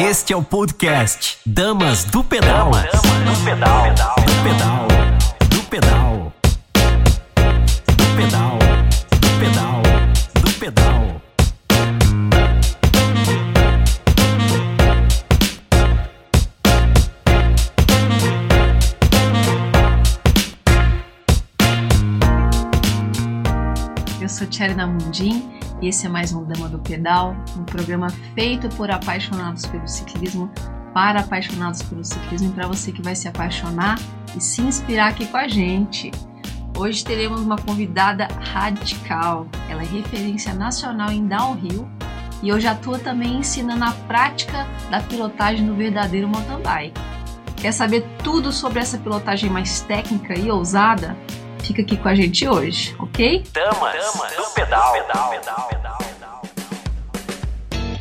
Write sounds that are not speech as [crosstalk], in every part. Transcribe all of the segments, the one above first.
Este é o podcast Damas do Pedal. Damas do Pedal. Do Pedal. Do Pedal. Do Pedal. Do Pedal. Do Pedal. Eu sou Tcherna Mundim esse é mais um Dama do Pedal, um programa feito por apaixonados pelo ciclismo, para apaixonados pelo ciclismo e para você que vai se apaixonar e se inspirar aqui com a gente. Hoje teremos uma convidada radical. Ela é referência nacional em downhill e hoje atua também ensinando a prática da pilotagem no verdadeiro mountain bike. Quer saber tudo sobre essa pilotagem mais técnica e ousada? Fica aqui com a gente hoje, ok? Damas, do Pedal. pedal, pedal, pedal.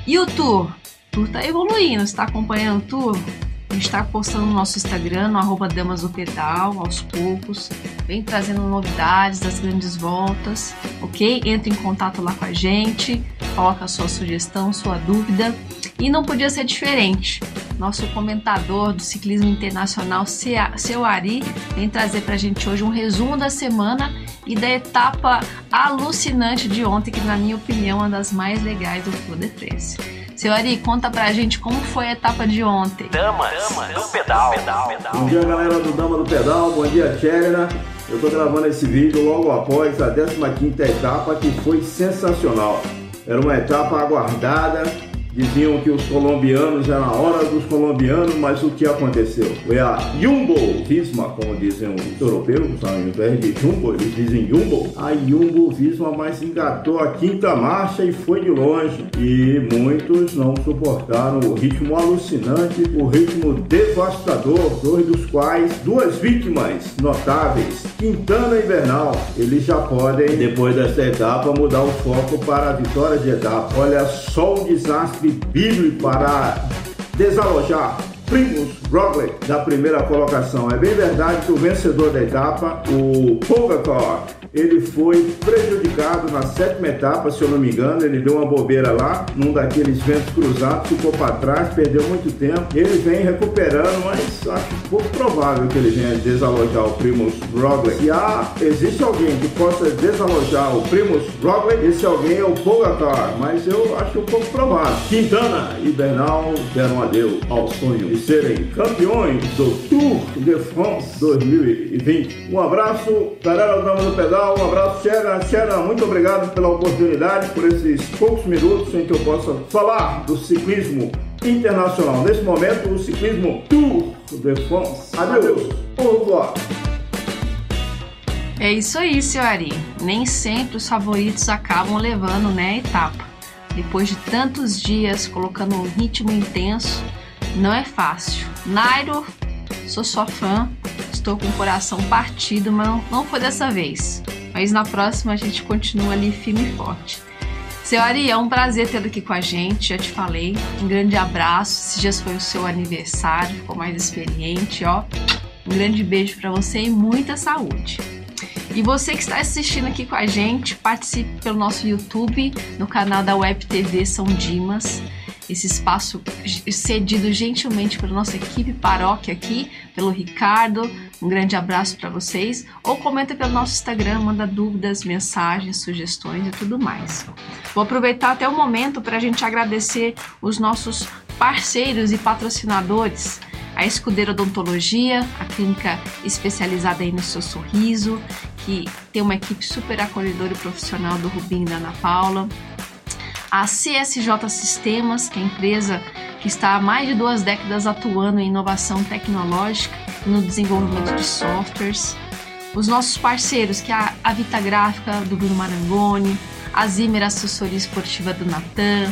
E o tour? O tour tá evoluindo, você tá acompanhando o tour? Gente está postando no nosso Instagram, no arroba Damas do Pedal, aos poucos. Vem trazendo novidades das grandes voltas, ok? Entre em contato lá com a gente, coloca a sua sugestão, sua dúvida. E não podia ser diferente. Nosso comentador do ciclismo internacional, seu Ari, vem trazer para a gente hoje um resumo da semana e da etapa alucinante de ontem, que na minha opinião é uma das mais legais do Tour de France. Seu Ari, conta pra gente como foi a etapa de ontem. Damas, Damas do pedal. pedal. Bom dia, galera do Dama do Pedal. Bom dia, Tcherna. Eu tô gravando esse vídeo logo após a 15ª etapa, que foi sensacional. Era uma etapa aguardada, Diziam que os colombianos eram a hora dos colombianos, mas o que aconteceu? Foi a Jumbo Visma, como dizem os europeus, em vez de Jumbo, eles dizem Jumbo. A Jumbo Visma mais engatou a quinta marcha e foi de longe. E muitos não suportaram o ritmo alucinante, o ritmo devastador, dois dos quais duas vítimas notáveis, Quintana e Bernal. Eles já podem, depois dessa etapa, mudar o foco para a vitória de etapa. Olha só o desastre bíblico para desalojar Primus Roglic da primeira colocação. É bem verdade que o vencedor da etapa, o Pogacar, ele foi prejudicado na sétima etapa, se eu não me engano. Ele deu uma bobeira lá, num daqueles ventos cruzados, ficou para trás, perdeu muito tempo. Ele vem recuperando, mas acho pouco provável que ele venha desalojar o Primus Roglic. Se há, existe alguém que possa desalojar o Primus Roglic, esse alguém é o Pogacar, mas eu acho pouco provável. Quintana e Bernal deram adeus ao sonho de serem campeões do Tour de France 2020. Um abraço, galera Dama do Um abraço, Xera. Xera, muito obrigado pela oportunidade, por esses poucos minutos em que eu possa falar do ciclismo internacional. Nesse momento, o ciclismo Tour de France. Adeus. Au revoir. É isso aí, seu Ari. Nem sempre os favoritos acabam levando né, a etapa. Depois de tantos dias colocando um ritmo intenso, não é fácil. Nairo, sou sua fã, estou com o coração partido, mas não foi dessa vez. Mas na próxima a gente continua ali firme e forte. Seu Ari, é um prazer tê-lo aqui com a gente, já te falei. Um grande abraço. Esses dias foi o seu aniversário, ficou mais experiente, ó. Um grande beijo para você e muita saúde. E você que está assistindo aqui com a gente, participe pelo nosso YouTube, no canal da Web TV São Dimas esse espaço cedido gentilmente pela nossa equipe paróquia aqui, pelo Ricardo. Um grande abraço para vocês. Ou comenta pelo nosso Instagram, manda dúvidas, mensagens, sugestões e tudo mais. Vou aproveitar até o momento para a gente agradecer os nossos parceiros e patrocinadores. A Escudeira Odontologia, a clínica especializada aí no seu sorriso, que tem uma equipe super acolhedora e profissional do Rubinho e da Ana Paula a CSJ Sistemas, que é a empresa que está há mais de duas décadas atuando em inovação tecnológica e no desenvolvimento de softwares. Os nossos parceiros, que é a Vita Gráfica do Bruno Marangoni, a Zimmer Assessoria Esportiva do Natan,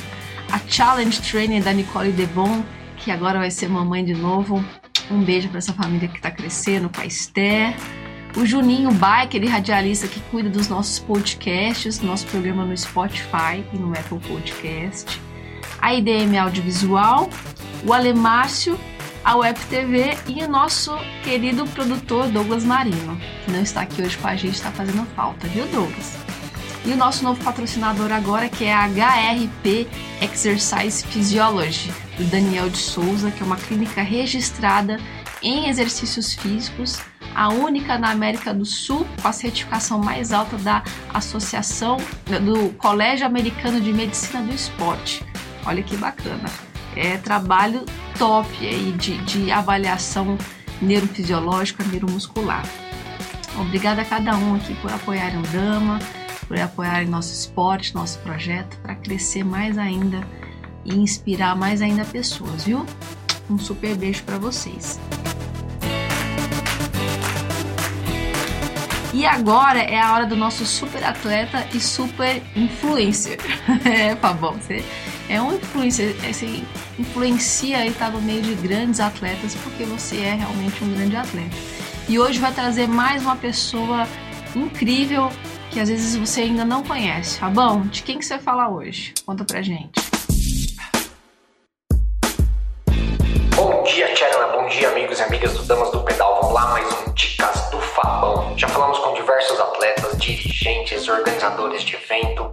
a Challenge Training da Nicole Debon, que agora vai ser mamãe de novo. Um beijo para essa família que está crescendo, com a Esther o Juninho Bike, ele radialista que cuida dos nossos podcasts, nosso programa no Spotify e no Apple Podcast. A IDM Audiovisual, o Alemárcio, a Web TV e o nosso querido produtor Douglas Marino, que não está aqui hoje com a gente, está fazendo falta, viu, Douglas? E o nosso novo patrocinador agora, que é a HRP Exercise Physiology, do Daniel de Souza, que é uma clínica registrada em exercícios físicos, a única na América do Sul com a certificação mais alta da Associação do Colégio Americano de Medicina do Esporte. Olha que bacana. É trabalho top aí de, de avaliação neurofisiológica, neuromuscular. Obrigada a cada um aqui por apoiarem o Dama, por apoiarem nosso esporte, nosso projeto, para crescer mais ainda e inspirar mais ainda pessoas, viu? Um super beijo para vocês. E agora é a hora do nosso super atleta e super influencer. [laughs] é, Fabão, você é um influencer, você influencia e está no meio de grandes atletas porque você é realmente um grande atleta. E hoje vai trazer mais uma pessoa incrível que às vezes você ainda não conhece. Fabão, de quem que você fala hoje? Conta pra gente. Bom dia, Tcherna. Bom dia, amigos e amigas do Damas do Pedal. Vamos lá, mais um Dicas do Fabão. Já falamos com diversos atletas, dirigentes, organizadores de evento,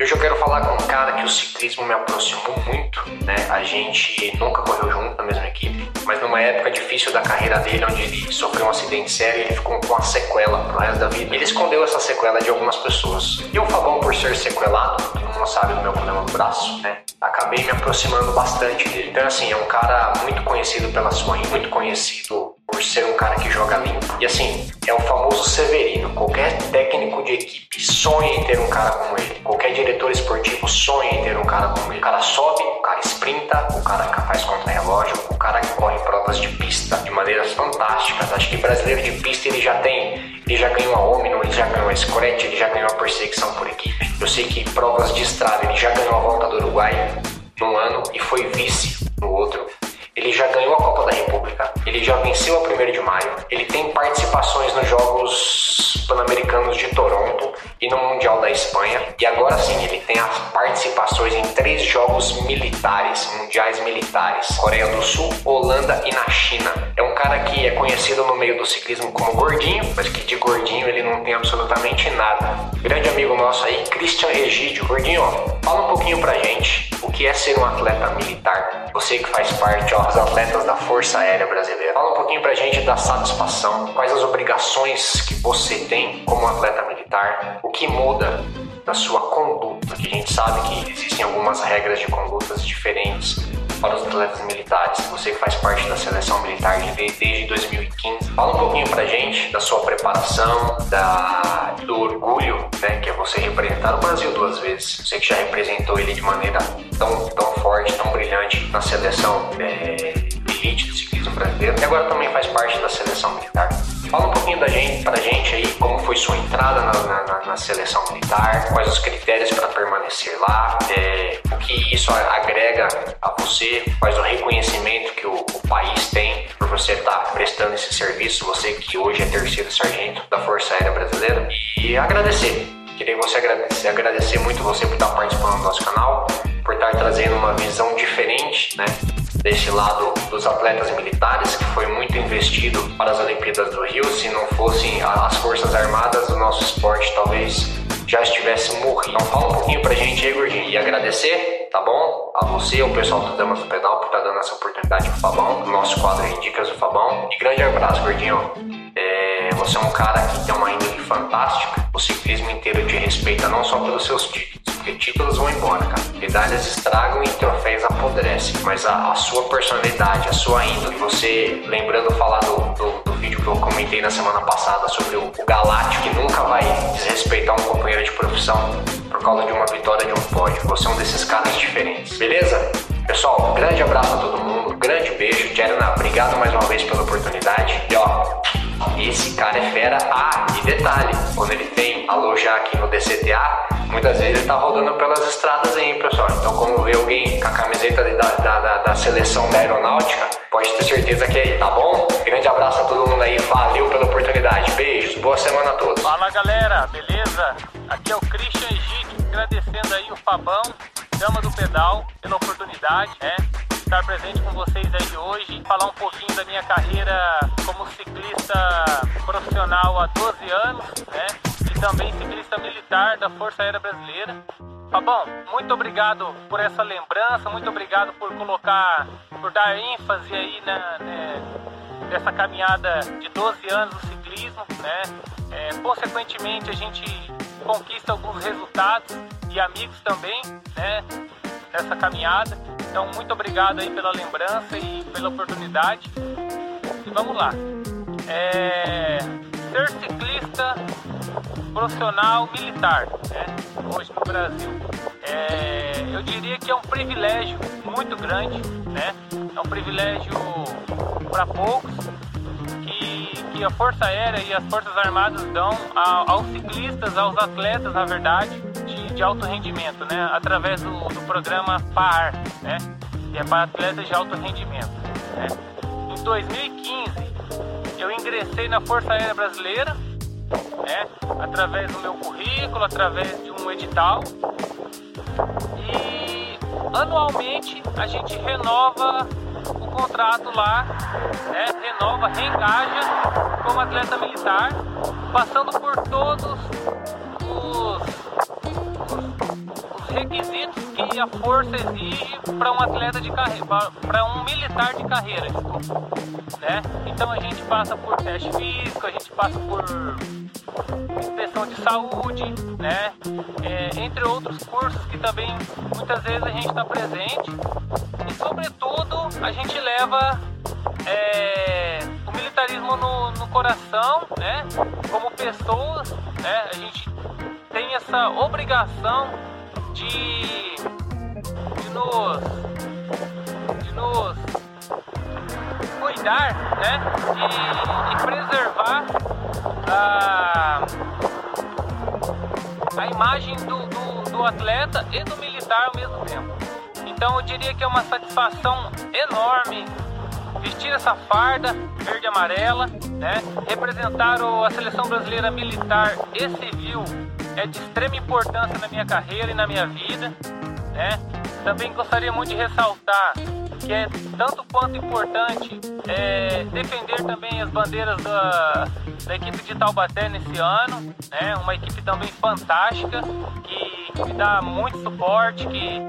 Hoje eu quero falar com um cara que o ciclismo me aproximou muito, né? A gente nunca correu junto na mesma equipe, mas numa época difícil da carreira dele, onde ele sofreu um acidente sério, ele ficou com uma sequela pro resto da vida. Ele escondeu essa sequela de algumas pessoas. E o Fabão, por ser sequelado, todo mundo sabe do meu problema no braço, né? Acabei me aproximando bastante dele. Então, assim, é um cara muito conhecido pela sua muito conhecido por ser um cara que joga limpo. E assim, é o famoso Severino. Qualquer técnico de equipe sonha em ter um cara como ele. Qualquer diretor esportivo sonha em ter um cara como ele. O cara sobe, o cara sprinta, o cara faz contra-relógio, o cara corre provas de pista de maneiras fantásticas. Acho que brasileiro de pista ele já tem. Ele já ganhou a Omnium, ele já ganhou a Scratch, ele já ganhou a perseguição por equipe. Eu sei que provas de estrada ele já ganhou a volta do Uruguai num ano e foi vice no outro. Ele já ganhou a Copa da República, ele já venceu a 1 de maio, ele tem participações nos Jogos Pan-Americanos de Toronto e no Mundial da Espanha, e agora sim ele tem as participações em três Jogos militares, mundiais militares: Coreia do Sul, Holanda e na China. É um cara que é conhecido no meio do ciclismo como gordinho, mas que de gordinho ele não tem absolutamente nada. Grande amigo nosso aí, Christian Egídio. Gordinho, fala um pouquinho pra gente que é ser um atleta militar. Você que faz parte, ó, dos atletas da Força Aérea Brasileira. Fala um pouquinho pra gente da satisfação, quais as obrigações que você tem como atleta militar, o que muda da sua conduta, que a gente sabe que existem algumas regras de condutas diferentes para os atletas militares. Você que faz parte da seleção militar desde 2015, fala um pouquinho pra gente da sua preparação, da, do orgulho, né, que é você representar o Brasil duas vezes. Você que já representou ele de maneira tão, tão forte, tão brilhante na seleção é, brasileiro e agora também faz parte da seleção militar. Fala um pouquinho da gente, pra gente aí, como foi sua entrada na, na, na seleção militar, quais os critérios para permanecer lá, é, o que isso agrega a você, quais o reconhecimento que o, o país tem por você estar tá prestando esse serviço, você que hoje é terceiro sargento da Força Aérea Brasileira, e agradecer. Queria você agradecer, agradecer muito você por estar participando do nosso canal, por estar trazendo uma visão diferente, né? Desse lado dos atletas militares, que foi muito investido para as Olimpíadas do Rio. Se não fossem as Forças Armadas, o nosso esporte talvez já estivesse morrido. Então fala um pouquinho pra gente aí, Gordinho. E agradecer, tá bom? A você, ao pessoal do Damas do Pedal, por estar tá dando essa oportunidade pro Fabão, no nosso quadro aí, Dicas do Fabão. E grande abraço, Gordinho. É, você é um cara que tem uma índole fantástica. O ciclismo inteiro te respeita não só pelos seus títulos, porque títulos vão embora, cara. Medalhas estragam e troféus apodrecem. Mas a, a sua personalidade, a sua índole, você, lembrando falar do, do, do, vídeo que eu comentei na semana passada sobre o, o Galáctico, que nunca vai desrespeitar um companheiro de profissão por causa de uma vitória de um pódio. Você é um desses caras diferentes, beleza? Pessoal, grande abraço a todo mundo, grande beijo. Jerna, obrigado mais uma vez pela oportunidade. E ó, cara é. Ah, e detalhe, quando ele tem alojar aqui no DCTA, muitas vezes ele tá rodando pelas estradas aí, pessoal. Então, quando vê alguém com a camiseta da, da, da, da seleção da aeronáutica, pode ter certeza que é tá bom? Grande abraço a todo mundo aí, valeu pela oportunidade. Beijos, boa semana a todos. Fala galera, beleza? Aqui é o Christian Egito, agradecendo aí o Fabão, Dama do Pedal, pela oportunidade, né? Estar presente com vocês aí hoje, falar um pouquinho da minha carreira como ciclista profissional há 12 anos, né? também ciclista militar da Força Aérea Brasileira. Fabão, muito obrigado por essa lembrança, muito obrigado por colocar, por dar ênfase aí na, né, nessa caminhada de 12 anos do ciclismo, né? É, consequentemente, a gente conquista alguns resultados e amigos também, né? Nessa caminhada. Então, muito obrigado aí pela lembrança e pela oportunidade. E vamos lá. É, ser ciclista profissional militar, né? Hoje no Brasil. É, eu diria que é um privilégio muito grande, né? É um privilégio para poucos a Força Aérea e as Forças Armadas dão aos ciclistas, aos atletas, na verdade, de, de alto rendimento, né? Através do, do programa PAR, né? Que é para atletas de alto rendimento, né? Em 2015, eu ingressei na Força Aérea Brasileira né? Através do meu currículo, através de um edital. E anualmente a gente renova o contrato lá, né? renova, reengaja como atleta militar, passando por todos os, os, os requisitos que a força exige para um atleta de carreira, para um militar de carreira, desculpa, né? Então a gente passa por teste físico, a gente passa por inspeção de saúde, né? É, entre outros cursos que também muitas vezes a gente está presente e sobretudo a gente leva é, o militarismo no, no coração, né? Como pessoas, né? A gente tem essa obrigação de, de nos de nos cuidar, né? E, e preservar a, imagem do, do, do atleta e do militar ao mesmo tempo. Então eu diria que é uma satisfação enorme vestir essa farda verde e amarela, né? Representar a seleção brasileira militar e civil é de extrema importância na minha carreira e na minha vida, né? Também gostaria muito de ressaltar que é tanto quanto importante é, defender também as bandeiras da, da equipe de Taubaté nesse ano, né? Uma equipe também fantástica que, que me dá muito suporte, que,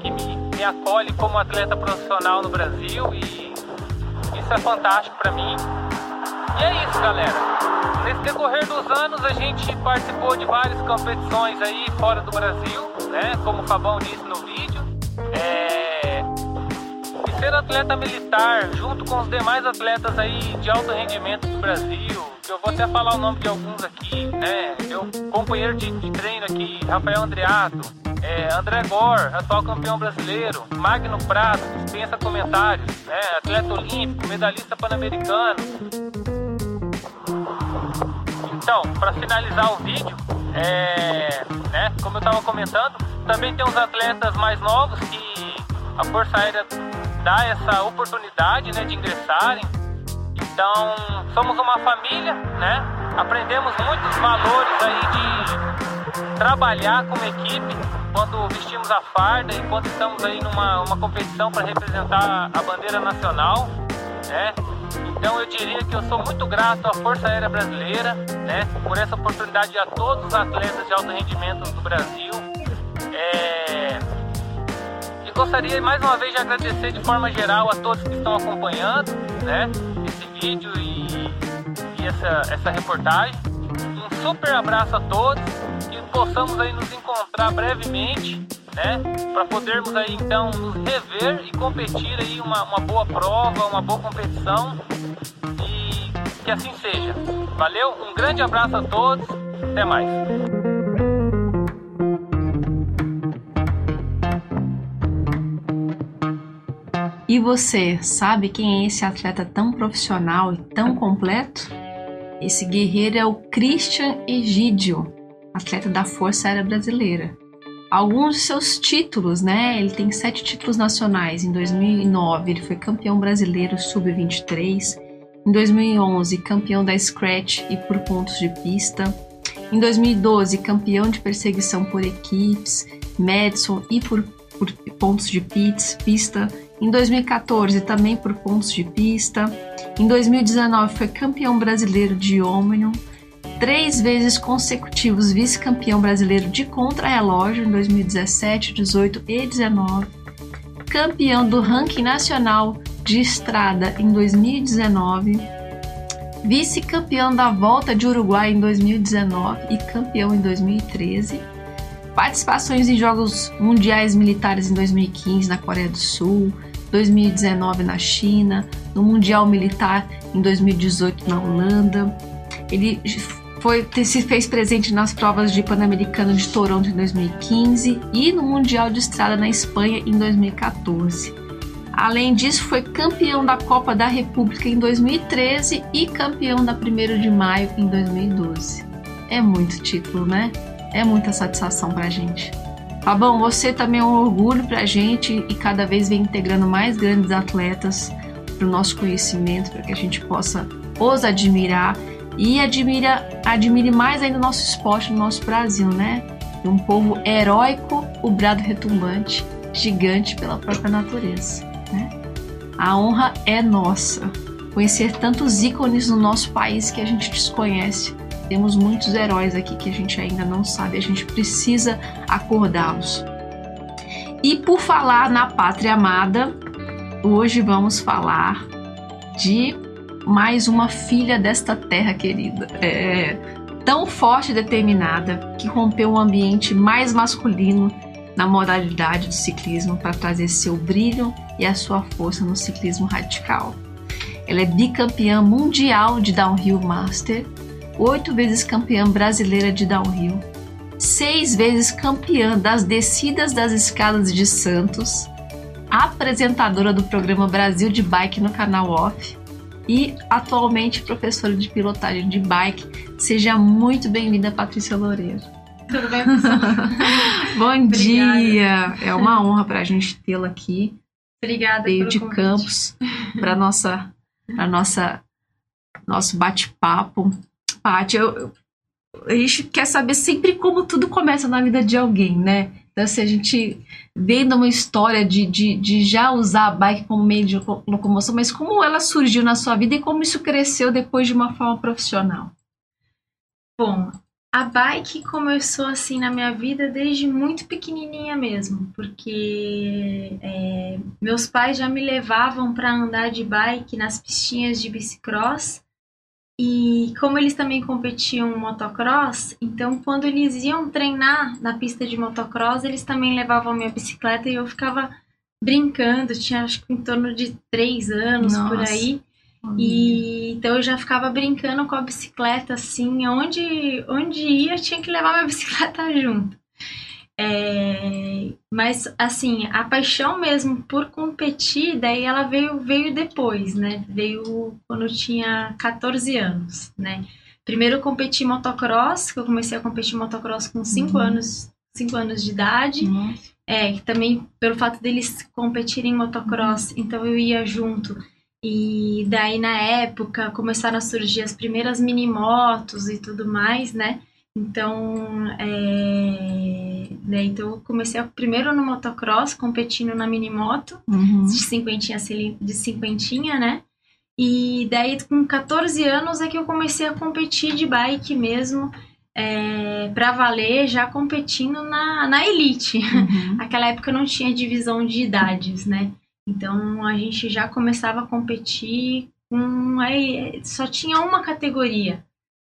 que me, me acolhe como atleta profissional no Brasil e isso é fantástico para mim. E é isso, galera. Nesse decorrer dos anos a gente participou de várias competições aí fora do Brasil, né? Como o Fabão disse no vídeo. É... Ser atleta militar, junto com os demais atletas aí de alto rendimento do Brasil, que eu vou até falar o nome de alguns aqui, né? Meu companheiro de, de treino aqui, Rafael Andreato, é, André Gore, atual campeão brasileiro, Magno Prado, dispensa comentários, né? atleta olímpico, medalhista pan-americano, então, para finalizar o vídeo, é, né, como eu estava comentando, também tem uns atletas mais novos que a Força Aérea dá essa oportunidade né, de ingressarem. Então, somos uma família, né? Aprendemos muitos valores aí de trabalhar como equipe quando vestimos a farda e quando estamos aí numa uma competição para representar a bandeira nacional, né? Então eu diria que eu sou muito grato à Força Aérea Brasileira, né, por essa oportunidade a todos os atletas de alto rendimento do Brasil. É... E gostaria mais uma vez de agradecer de forma geral a todos que estão acompanhando, né, esse vídeo e, e essa, essa reportagem. Um super abraço a todos e possamos aí nos encontrar brevemente né? Para podermos aí então nos rever e competir aí uma, uma boa prova, uma boa competição e que assim seja. Valeu, um grande abraço a todos, até mais. E você sabe quem é esse atleta tão profissional e tão completo? Esse guerreiro é o Christian Egídio, atleta da Força Aérea Brasileira alguns de seus títulos, né? Ele tem sete títulos nacionais. Em 2009, ele foi campeão brasileiro sub-23. Em 2011, campeão da Scratch e por pontos de pista. Em 2012, campeão de perseguição por equipes, Madison e por, por pontos de pits, pista. Em 2014, também por pontos de pista. Em 2019, foi campeão brasileiro de Omnium três vezes consecutivos vice-campeão brasileiro de contrarrelógio em 2017, 18 e 19, campeão do ranking nacional de estrada em 2019, vice-campeão da Volta de Uruguai em 2019 e campeão em 2013. Participações em Jogos Mundiais Militares em 2015 na Coreia do Sul, 2019 na China, no Mundial Militar em 2018 na Holanda. Ele foi, se fez presente nas provas de Pan-Americano de Toronto em 2015 e no Mundial de Estrada na Espanha em 2014. Além disso, foi campeão da Copa da República em 2013 e campeão da 1 de Maio em 2012. É muito título, né? É muita satisfação pra gente. Fabão, você também é um orgulho pra gente e cada vez vem integrando mais grandes atletas para o nosso conhecimento, para que a gente possa os admirar e admira, admire mais ainda o nosso esporte no nosso Brasil, né? Um povo heróico, o brado retumbante, gigante pela própria natureza, né? A honra é nossa. Conhecer tantos ícones no nosso país que a gente desconhece. Temos muitos heróis aqui que a gente ainda não sabe, a gente precisa acordá-los. E por falar na pátria amada, hoje vamos falar de mais uma filha desta terra querida. É tão forte e determinada que rompeu um ambiente mais masculino na modalidade do ciclismo para trazer seu brilho e a sua força no ciclismo radical. Ela é bicampeã mundial de downhill master, oito vezes campeã brasileira de downhill, seis vezes campeã das descidas das escadas de Santos, apresentadora do programa Brasil de Bike no canal Off, e atualmente professora de pilotagem de bike. Seja muito bem-vinda, Patrícia Loureiro. Tudo bem, pessoal? [laughs] Bom dia! É uma honra para a gente tê-la aqui. Obrigada Veio de convite. Campos para nossa, para nossa, nosso bate-papo. Paty, a gente quer saber sempre como tudo começa na vida de alguém, né? Então, se a gente vendo uma história de, de, de já usar a bike como meio de locomoção, mas como ela surgiu na sua vida e como isso cresceu depois de uma forma profissional? Bom, a bike começou assim na minha vida desde muito pequenininha mesmo, porque é, meus pais já me levavam para andar de bike nas pistinhas de bicicross e como eles também competiam motocross, então quando eles iam treinar na pista de motocross, eles também levavam minha bicicleta e eu ficava brincando. Tinha acho que em torno de três anos Nossa. por aí. E então eu já ficava brincando com a bicicleta assim, onde onde ia tinha que levar minha [laughs] bicicleta junto. É, mas assim, a paixão mesmo por competir, daí ela veio veio depois, né? Veio quando eu tinha 14 anos, né? Primeiro eu competi motocross, que eu comecei a competir motocross com 5 Uhum. anos, 5 anos de idade. Nossa. É, também pelo fato deles competirem em motocross, então eu ia junto. E daí na época começaram a surgir as primeiras mini motos e tudo mais, né? Então, é... né, então eu comecei a- primeiro no motocross, competindo na mini moto, Uhum. de cinquentinha, de cinquentinha, né? E daí com 14 anos é que eu comecei a competir de bike mesmo, é, pra valer, já competindo na, na elite. Uhum. [laughs] Naquela época não tinha divisão de idades, né? Então a gente já começava a competir com. Aí, só tinha uma categoria,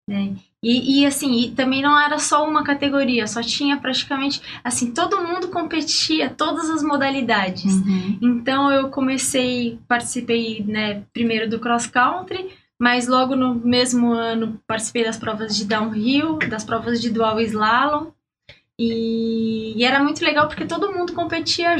né? E, e assim, e também não era só uma categoria, só tinha praticamente. Assim, todo mundo competia, todas as modalidades. Uhum. Então eu comecei, participei, né, primeiro do cross country, mas logo no mesmo ano participei das provas de downhill, das provas de dual slalom. E, e era muito legal porque todo mundo competia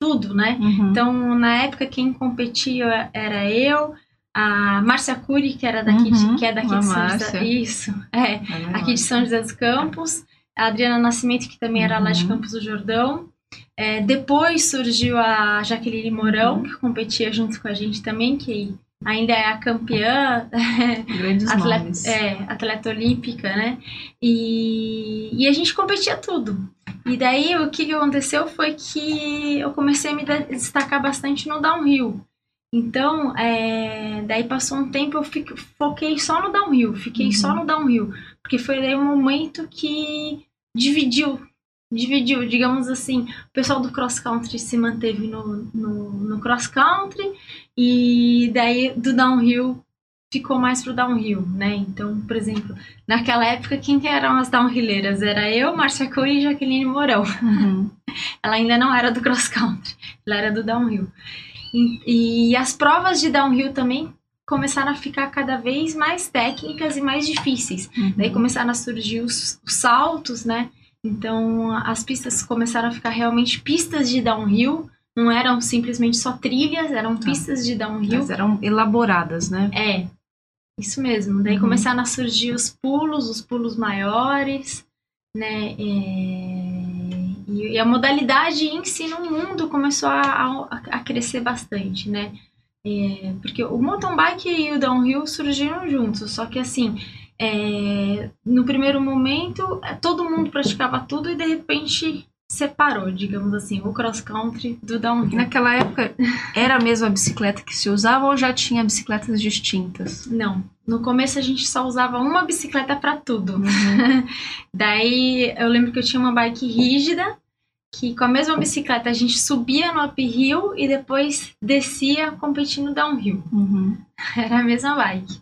tudo, né? Uhum. Então, na época quem competia era eu, a Márcia Cury, que era daqui, de- Uhum, que é daqui de São. José. Isso, é É aqui de São José dos Campos, a Adriana Nascimento, que também era lá de Uhum. Campos do Jordão. É, depois surgiu a Jaqueline Mourão, Uhum. que competia junto com a gente também, que ainda é a campeã, [laughs] atleta, é, atleta olímpica, né? E, e a gente competia tudo. E daí o que, aconteceu foi que eu comecei a me de- destacar bastante no downhill. Então, é, daí passou um tempo, eu fico, foquei só no downhill, fiquei Uhum. só no downhill, porque foi daí um momento que dividiu, dividiu, digamos assim, o pessoal do cross country se manteve no, no, no cross country e daí do downhill ficou mais pro downhill, né? Então, por exemplo, naquela época, quem que eram as downhilleiras? Era eu, Márcia Curi e Jaqueline Mourão. Uhum. [laughs] Ela ainda não era do cross country, ela era do downhill. E, e as provas de downhill também começaram a ficar cada vez mais técnicas e mais difíceis. Uhum. Daí começaram a surgir os, os saltos, né? Então as pistas começaram a ficar realmente pistas de downhill, não eram simplesmente só trilhas, eram pistas de downhill. Mas eram elaboradas, né? É, isso mesmo. Daí Uhum. começaram a surgir os pulos, os pulos maiores, né? é, E, e a modalidade em si no mundo começou a, a, a crescer bastante, né? É, porque o mountain bike e o downhill surgiram juntos, só que assim, é, no primeiro momento, é, todo mundo praticava tudo e de repente separou, digamos assim, o cross country do downhill. naquela época, era a mesma bicicleta que se usava ou já tinha bicicletas distintas? Não, no começo a gente só usava uma bicicleta para tudo. Uhum. [laughs] Daí eu lembro que eu tinha uma bike rígida, que com a mesma bicicleta a gente subia no uphill e depois descia competindo downhill. Uhum. [laughs] Era a mesma bike.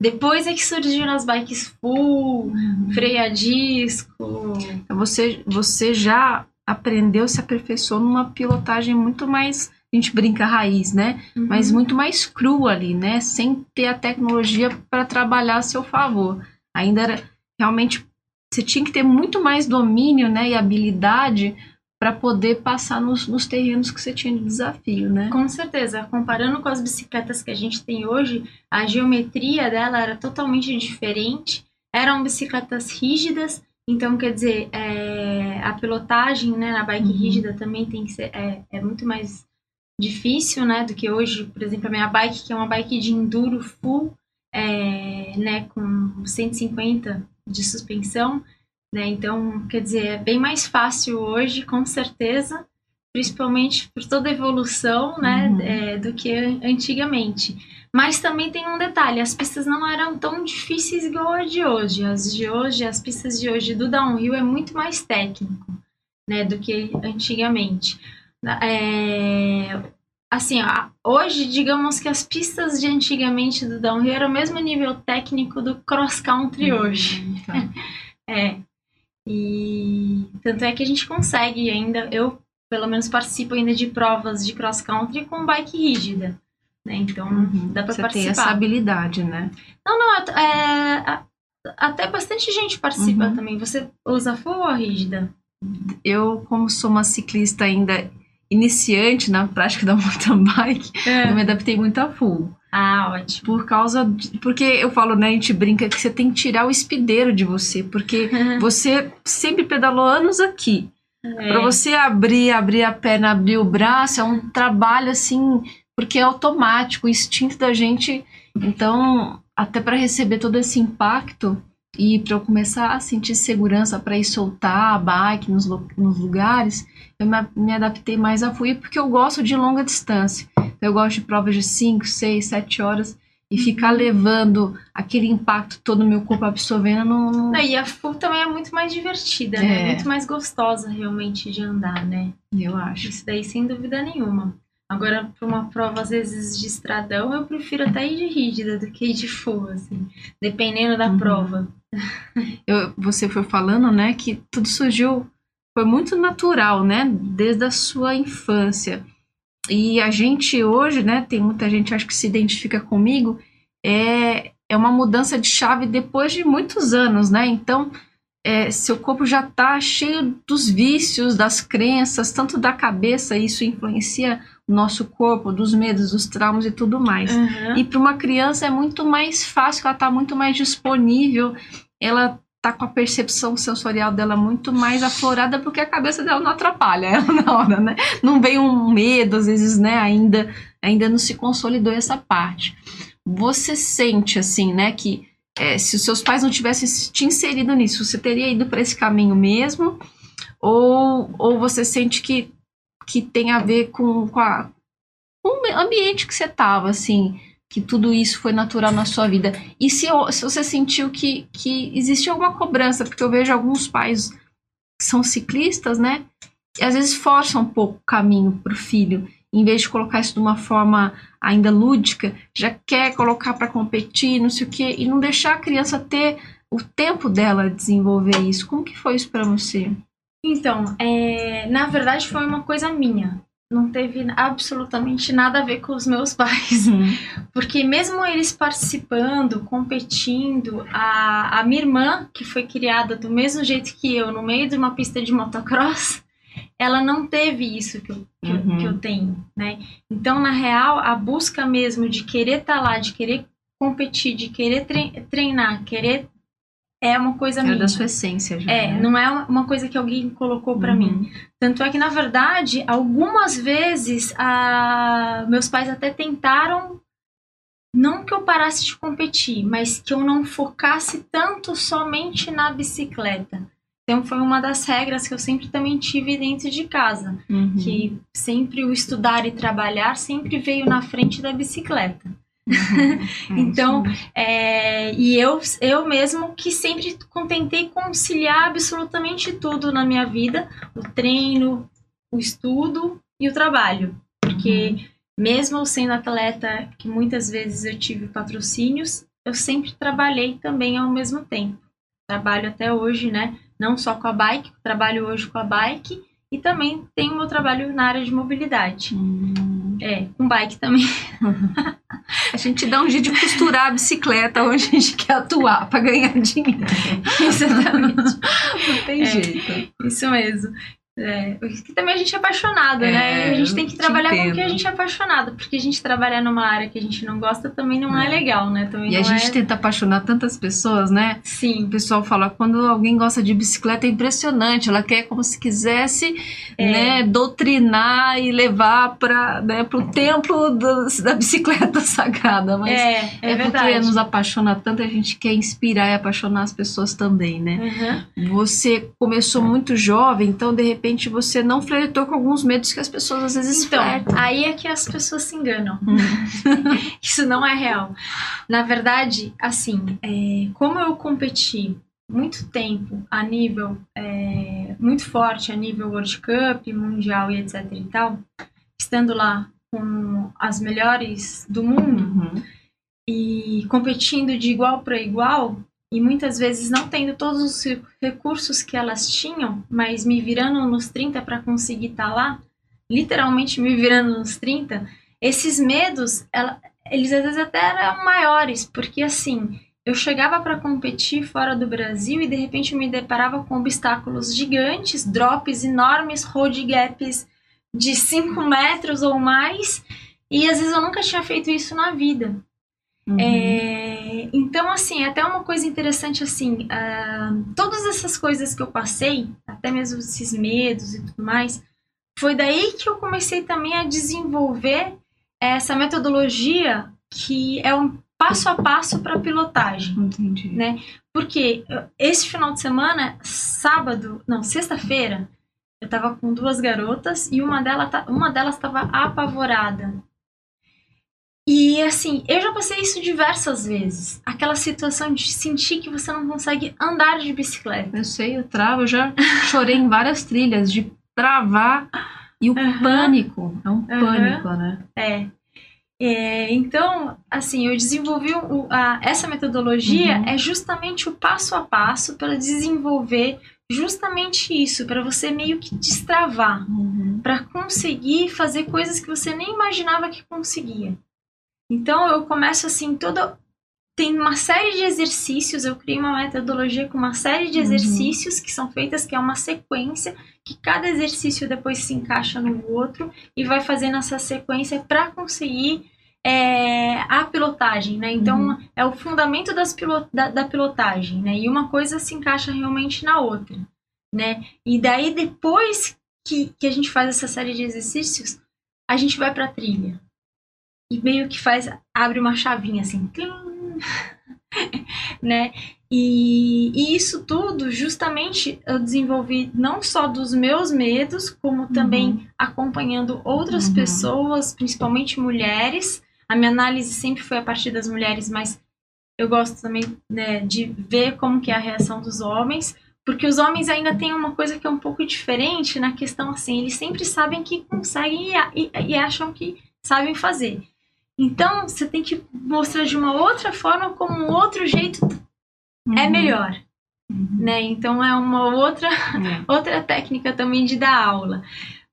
Depois é que surgiram as bikes full, freio a disco. Então você, você já aprendeu, se aperfeiçoou numa pilotagem muito mais, a gente brinca raiz, né? Mas Uhum. muito mais crua ali, né? Sem ter a tecnologia para trabalhar a seu favor. Ainda era realmente você tinha que ter muito mais domínio, né, e habilidade para poder passar nos, nos terrenos que você tinha de desafio, né? Com certeza, comparando com as bicicletas que a gente tem hoje, a geometria dela era totalmente diferente. Eram bicicletas rígidas, então quer dizer, é, a pilotagem né, na bike Uhum. rígida também tem que ser é, é muito mais difícil, né, do que hoje. Por exemplo, a minha bike, que é uma bike de enduro full, é, né, com 150 de suspensão, né? Então, quer dizer, é bem mais fácil hoje, com certeza, principalmente por toda a evolução, né, Uhum. é, do que antigamente. Mas também tem um detalhe, as pistas não eram tão difíceis igual a de hoje. As de hoje, as pistas de hoje do downhill é muito mais técnico, né, do que antigamente. É, assim, hoje, digamos que as pistas de antigamente do downhill eram o mesmo nível técnico do cross country hoje. Tá. [laughs] É. E tanto é que a gente consegue ainda, eu pelo menos participo ainda de provas de cross country com bike rígida. Né? Então Uhum. dá pra Você tem participar. essa habilidade, né? Não, não, é, até bastante gente participa Uhum. também. Você usa full ou rígida? Eu, como sou uma ciclista ainda iniciante na prática da [laughs] mountain bike, eu me adaptei muito a full. Ah, ótimo. Por causa de, porque eu falo, né, a gente brinca que você tem que tirar o espideiro de você, porque [laughs] você sempre pedalou anos aqui. É. Pra você abrir, abrir a perna, abrir o braço, é um trabalho assim, porque é automático, o instinto da gente. Então, até para receber todo esse impacto e para eu começar a sentir segurança para ir soltar a bike nos, nos lugares, eu me, adaptei mais a fluir porque eu gosto de longa distância. Então, eu gosto de provas de 5, 6, 7 horas e ficar levando aquele impacto todo o meu corpo absorvendo não, não- e a full também é muito mais divertida, É. né? Muito mais gostosa realmente de andar, né? eu acho. Isso daí sem dúvida nenhuma. Agora, para uma prova, às vezes, de estradão, eu prefiro até ir de rígida do que ir de full, assim. Dependendo da Uhum. prova. eu- você foi falando, né, que tudo surgiu, foi muito natural, né, desde a sua infância. E a gente hoje, né, tem muita gente acho que se identifica comigo, é, é uma mudança de chave depois de muitos anos, né? Então, é, seu corpo já tá cheio dos vícios, das crenças, tanto da cabeça, isso influencia o nosso corpo, dos medos, dos traumas e tudo mais. Uhum. E para uma criança é muito mais fácil, ela está muito mais disponível, ela tá com a percepção sensorial dela muito mais aflorada porque a cabeça dela não atrapalha ela [laughs] na hora, né? Não vem um medo, às vezes, né? Ainda, ainda não se consolidou essa parte. Você sente, assim, né, que é, se os seus pais não tivessem te inserido nisso, você teria ido para esse caminho mesmo? Ou, ou você sente que, que tem a ver com, com, a, o ambiente que você estava, assim, que tudo isso foi natural na sua vida. E se, se você sentiu que, que existe alguma cobrança, porque eu vejo alguns pais que são ciclistas, né? E às vezes forçam um pouco o caminho para o filho. Em vez de colocar isso de uma forma ainda lúdica, já quer colocar para competir, não sei o quê, e não deixar a criança ter o tempo dela desenvolver isso. Como que foi isso para você? Então, é, na verdade foi uma coisa minha. Não teve absolutamente nada a ver com os meus [laughs] pais. Uhum. Porque mesmo eles participando, competindo, a, a minha irmã, que foi criada do mesmo jeito que eu, no meio de uma pista de motocross, ela não teve isso que eu, que, uhum. eu, que eu tenho, né? Então, na real, a busca mesmo de querer estar tá lá, de querer competir, de querer treinar, querer é uma coisa é minha. da sua essência já. É, né? não é uma coisa que alguém colocou para uhum. mim. Tanto é que, na verdade, algumas vezes a... meus pais até tentaram não que eu parasse de competir, mas que eu não focasse tanto somente na bicicleta. Então foi uma das regras que eu sempre também tive dentro de casa, uhum. que sempre o estudar e trabalhar sempre veio na frente da bicicleta. Uhum. [laughs] então, é, e eu, eu mesmo que sempre tentei conciliar absolutamente tudo na minha vida: o treino, o estudo e o trabalho. Porque, uhum. mesmo sendo atleta, que muitas vezes eu tive patrocínios, eu sempre trabalhei também ao mesmo tempo. Trabalho até hoje, né? Não só com a bike, trabalho hoje com a bike e também tenho meu trabalho na área de mobilidade. Hum. É, com bike também. [laughs] a gente dá um jeito de costurar a bicicleta onde a gente quer atuar para ganhar dinheiro. [laughs] Exatamente. Não tem é, jeito. Isso mesmo. É, que também a gente é apaixonada, é, né? A gente tem que trabalhar com o que a gente é apaixonado, porque a gente trabalhar numa área que a gente não gosta também não é, é legal, né? Também e a gente é... tenta apaixonar tantas pessoas, né? Sim. O pessoal fala, quando alguém gosta de bicicleta é impressionante, ela quer como se quisesse, é. né, doutrinar e levar para né, o templo do, da bicicleta [laughs] sagrada, mas é, é, é porque nos apaixona tanto, a gente quer inspirar e apaixonar as pessoas também, né? Uhum. Você começou muito jovem, então de repente repente você não flertou com alguns medos que as pessoas às vezes então, flertam. Aí é que as pessoas se enganam. Hum. [laughs] Isso não é real. Na verdade, assim, é, como eu competi muito tempo a nível é, muito forte, a nível World Cup, Mundial e etc e tal, estando lá com as melhores do mundo uhum. e competindo de igual para igual, e muitas vezes não tendo todos os recursos que elas tinham, mas me virando nos 30 para conseguir estar tá lá, literalmente me virando nos 30, esses medos, ela, eles às vezes até eram maiores, porque assim, eu chegava para competir fora do Brasil e de repente me deparava com obstáculos gigantes, drops enormes, road gaps de 5 metros ou mais, e às vezes eu nunca tinha feito isso na vida. Uhum. É, então, assim, até uma coisa interessante, assim, uh, todas essas coisas que eu passei, até mesmo esses medos e tudo mais, foi daí que eu comecei também a desenvolver essa metodologia que é um passo a passo para pilotagem. Entendi. Né? Porque esse final de semana, sábado, não, sexta-feira, eu tava com duas garotas e uma, dela, uma delas estava apavorada e assim, eu já passei isso diversas vezes. Aquela situação de sentir que você não consegue andar de bicicleta. Eu sei, eu travo, eu já chorei em várias trilhas de travar e o uhum. pânico. É um uhum. pânico, né? É. é. Então, assim, eu desenvolvi o, a, essa metodologia uhum. é justamente o passo a passo para desenvolver justamente isso, para você meio que destravar, uhum. para conseguir fazer coisas que você nem imaginava que conseguia. Então eu começo assim, toda tem uma série de exercícios, eu criei uma metodologia com uma série de uhum. exercícios uhum. que são feitas, que é uma sequência, que cada exercício depois se encaixa no outro e vai fazendo essa sequência para conseguir é, a pilotagem, né? Então uhum. é o fundamento das pilot, da, da, pilotagem, né? E uma coisa se encaixa realmente na outra, né? E daí depois que, que a gente faz essa série de exercícios, a gente vai para a trilha e meio que faz, abre uma chavinha assim. [laughs] Né? E, e, isso tudo, justamente, eu desenvolvi não só dos meus medos, como também uhum. acompanhando outras uhum. pessoas, principalmente mulheres. A minha análise sempre foi a partir das mulheres, mas eu gosto também né, de ver como que é a reação dos homens, porque os homens ainda têm uma coisa que é um pouco diferente na questão assim, eles sempre sabem que conseguem e, e, e acham que sabem fazer. Então, você tem que mostrar de uma outra forma como um outro jeito é uhum. é melhor. Uhum. Né? Então é uma outra, é. [laughs] outra técnica também de dar aula.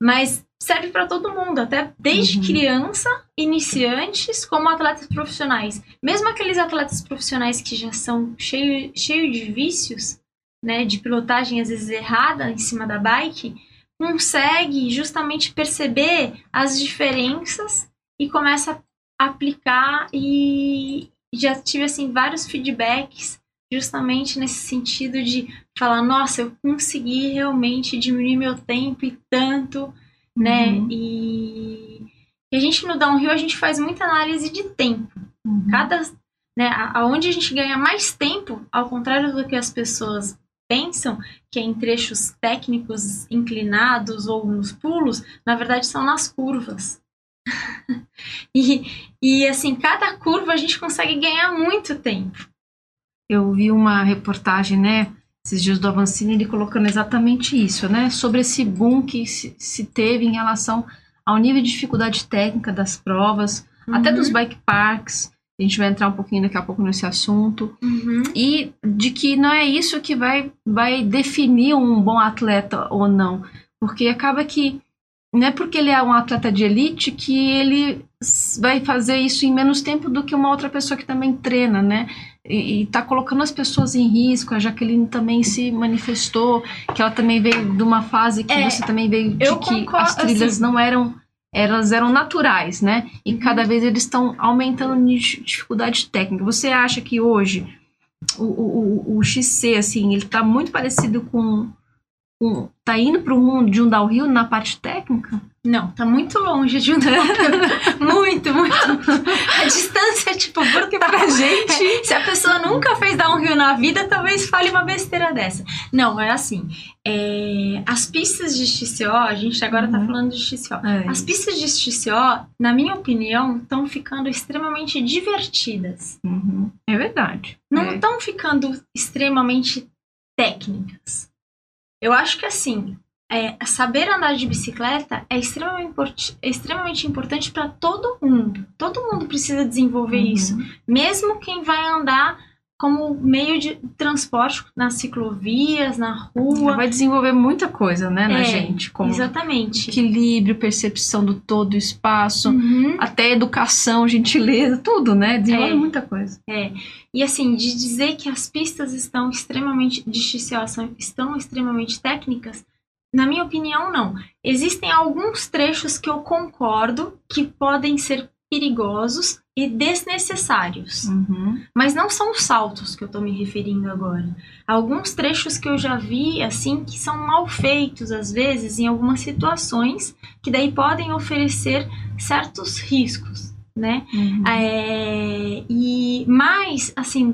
Mas serve para todo mundo, até desde uhum. criança, iniciantes, como atletas profissionais. Mesmo aqueles atletas profissionais que já são cheios cheio de vícios, né, de pilotagem às vezes errada em cima da bike, consegue justamente perceber as diferenças e começa a aplicar e já tive assim vários feedbacks justamente nesse sentido de falar, nossa, eu consegui realmente diminuir meu tempo e tanto, né? uhum. E, e, a gente no downhill a gente faz muita análise de tempo. Uhum. Cada, né, aonde a gente ganha mais tempo, ao contrário do que as pessoas pensam, que é em trechos técnicos inclinados ou nos pulos, na verdade são nas curvas. [laughs] e, e assim, cada curva a gente consegue ganhar muito tempo. Eu vi uma reportagem, né, esses dias do Avancini, ele colocando exatamente isso, né, sobre esse boom que se, se teve em relação ao nível de dificuldade técnica das provas, uhum. até dos bike parks. A gente vai entrar um pouquinho daqui a pouco nesse assunto. Uhum. E de que não é isso que vai, vai definir um bom atleta ou não. Porque acaba que não é porque ele é um atleta de elite que ele vai fazer isso em menos tempo do que uma outra pessoa que também treina, né? E, está colocando as pessoas em risco. A Jaqueline também se manifestou que ela também veio de uma fase que é, você também veio de que concordo, as trilhas assim, não eram elas eram naturais, né? E uhum. cada vez eles estão aumentando a dificuldade técnica. Você acha que hoje o, o, o XC, assim, ele está muito parecido com um, tá indo para rumo de um downhill na parte técnica? Não, tá muito longe de um downhill. [laughs] muito, muito. A distância, tipo, porque pra gente, se a pessoa nunca fez downhill na vida, talvez fale uma besteira dessa. Não, é assim. É, as pistas de XCO, a gente agora tá uhum. tá falando de XCO. É as pistas de XCO, na minha opinião, estão ficando extremamente divertidas. Uhum. É verdade. Não estão é. ficando extremamente técnicas. Eu acho que assim, é, saber andar de bicicleta é extremamente, é extremamente importante para todo mundo. Todo mundo precisa desenvolver uhum. isso. Mesmo quem vai andar como meio de transporte nas ciclovias, na rua. Vai desenvolver muita coisa, né, na é, gente. Como exatamente. Equilíbrio, percepção do todo o espaço, uhum. até educação, gentileza, tudo, né? Desenvolve é. muita coisa. É. E assim, de dizer que as pistas estão extremamente, de XCO estão extremamente técnicas, na minha opinião, não. Existem alguns trechos que eu concordo que podem ser perigosos e desnecessários. Uhum. Mas não são os saltos que eu estou me referindo agora. Alguns trechos que eu já vi, assim, que são mal feitos, às vezes, em algumas situações, que daí podem oferecer certos riscos, né? Uhum. É, e mais, assim,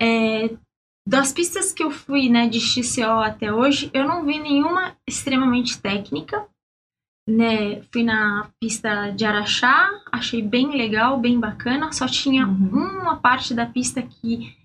é, das pistas que eu fui, né, de XCO até hoje, eu não vi nenhuma extremamente técnica, né, fui na pista de Araxá, achei bem legal, bem bacana, só tinha uhum. uma parte da pista que,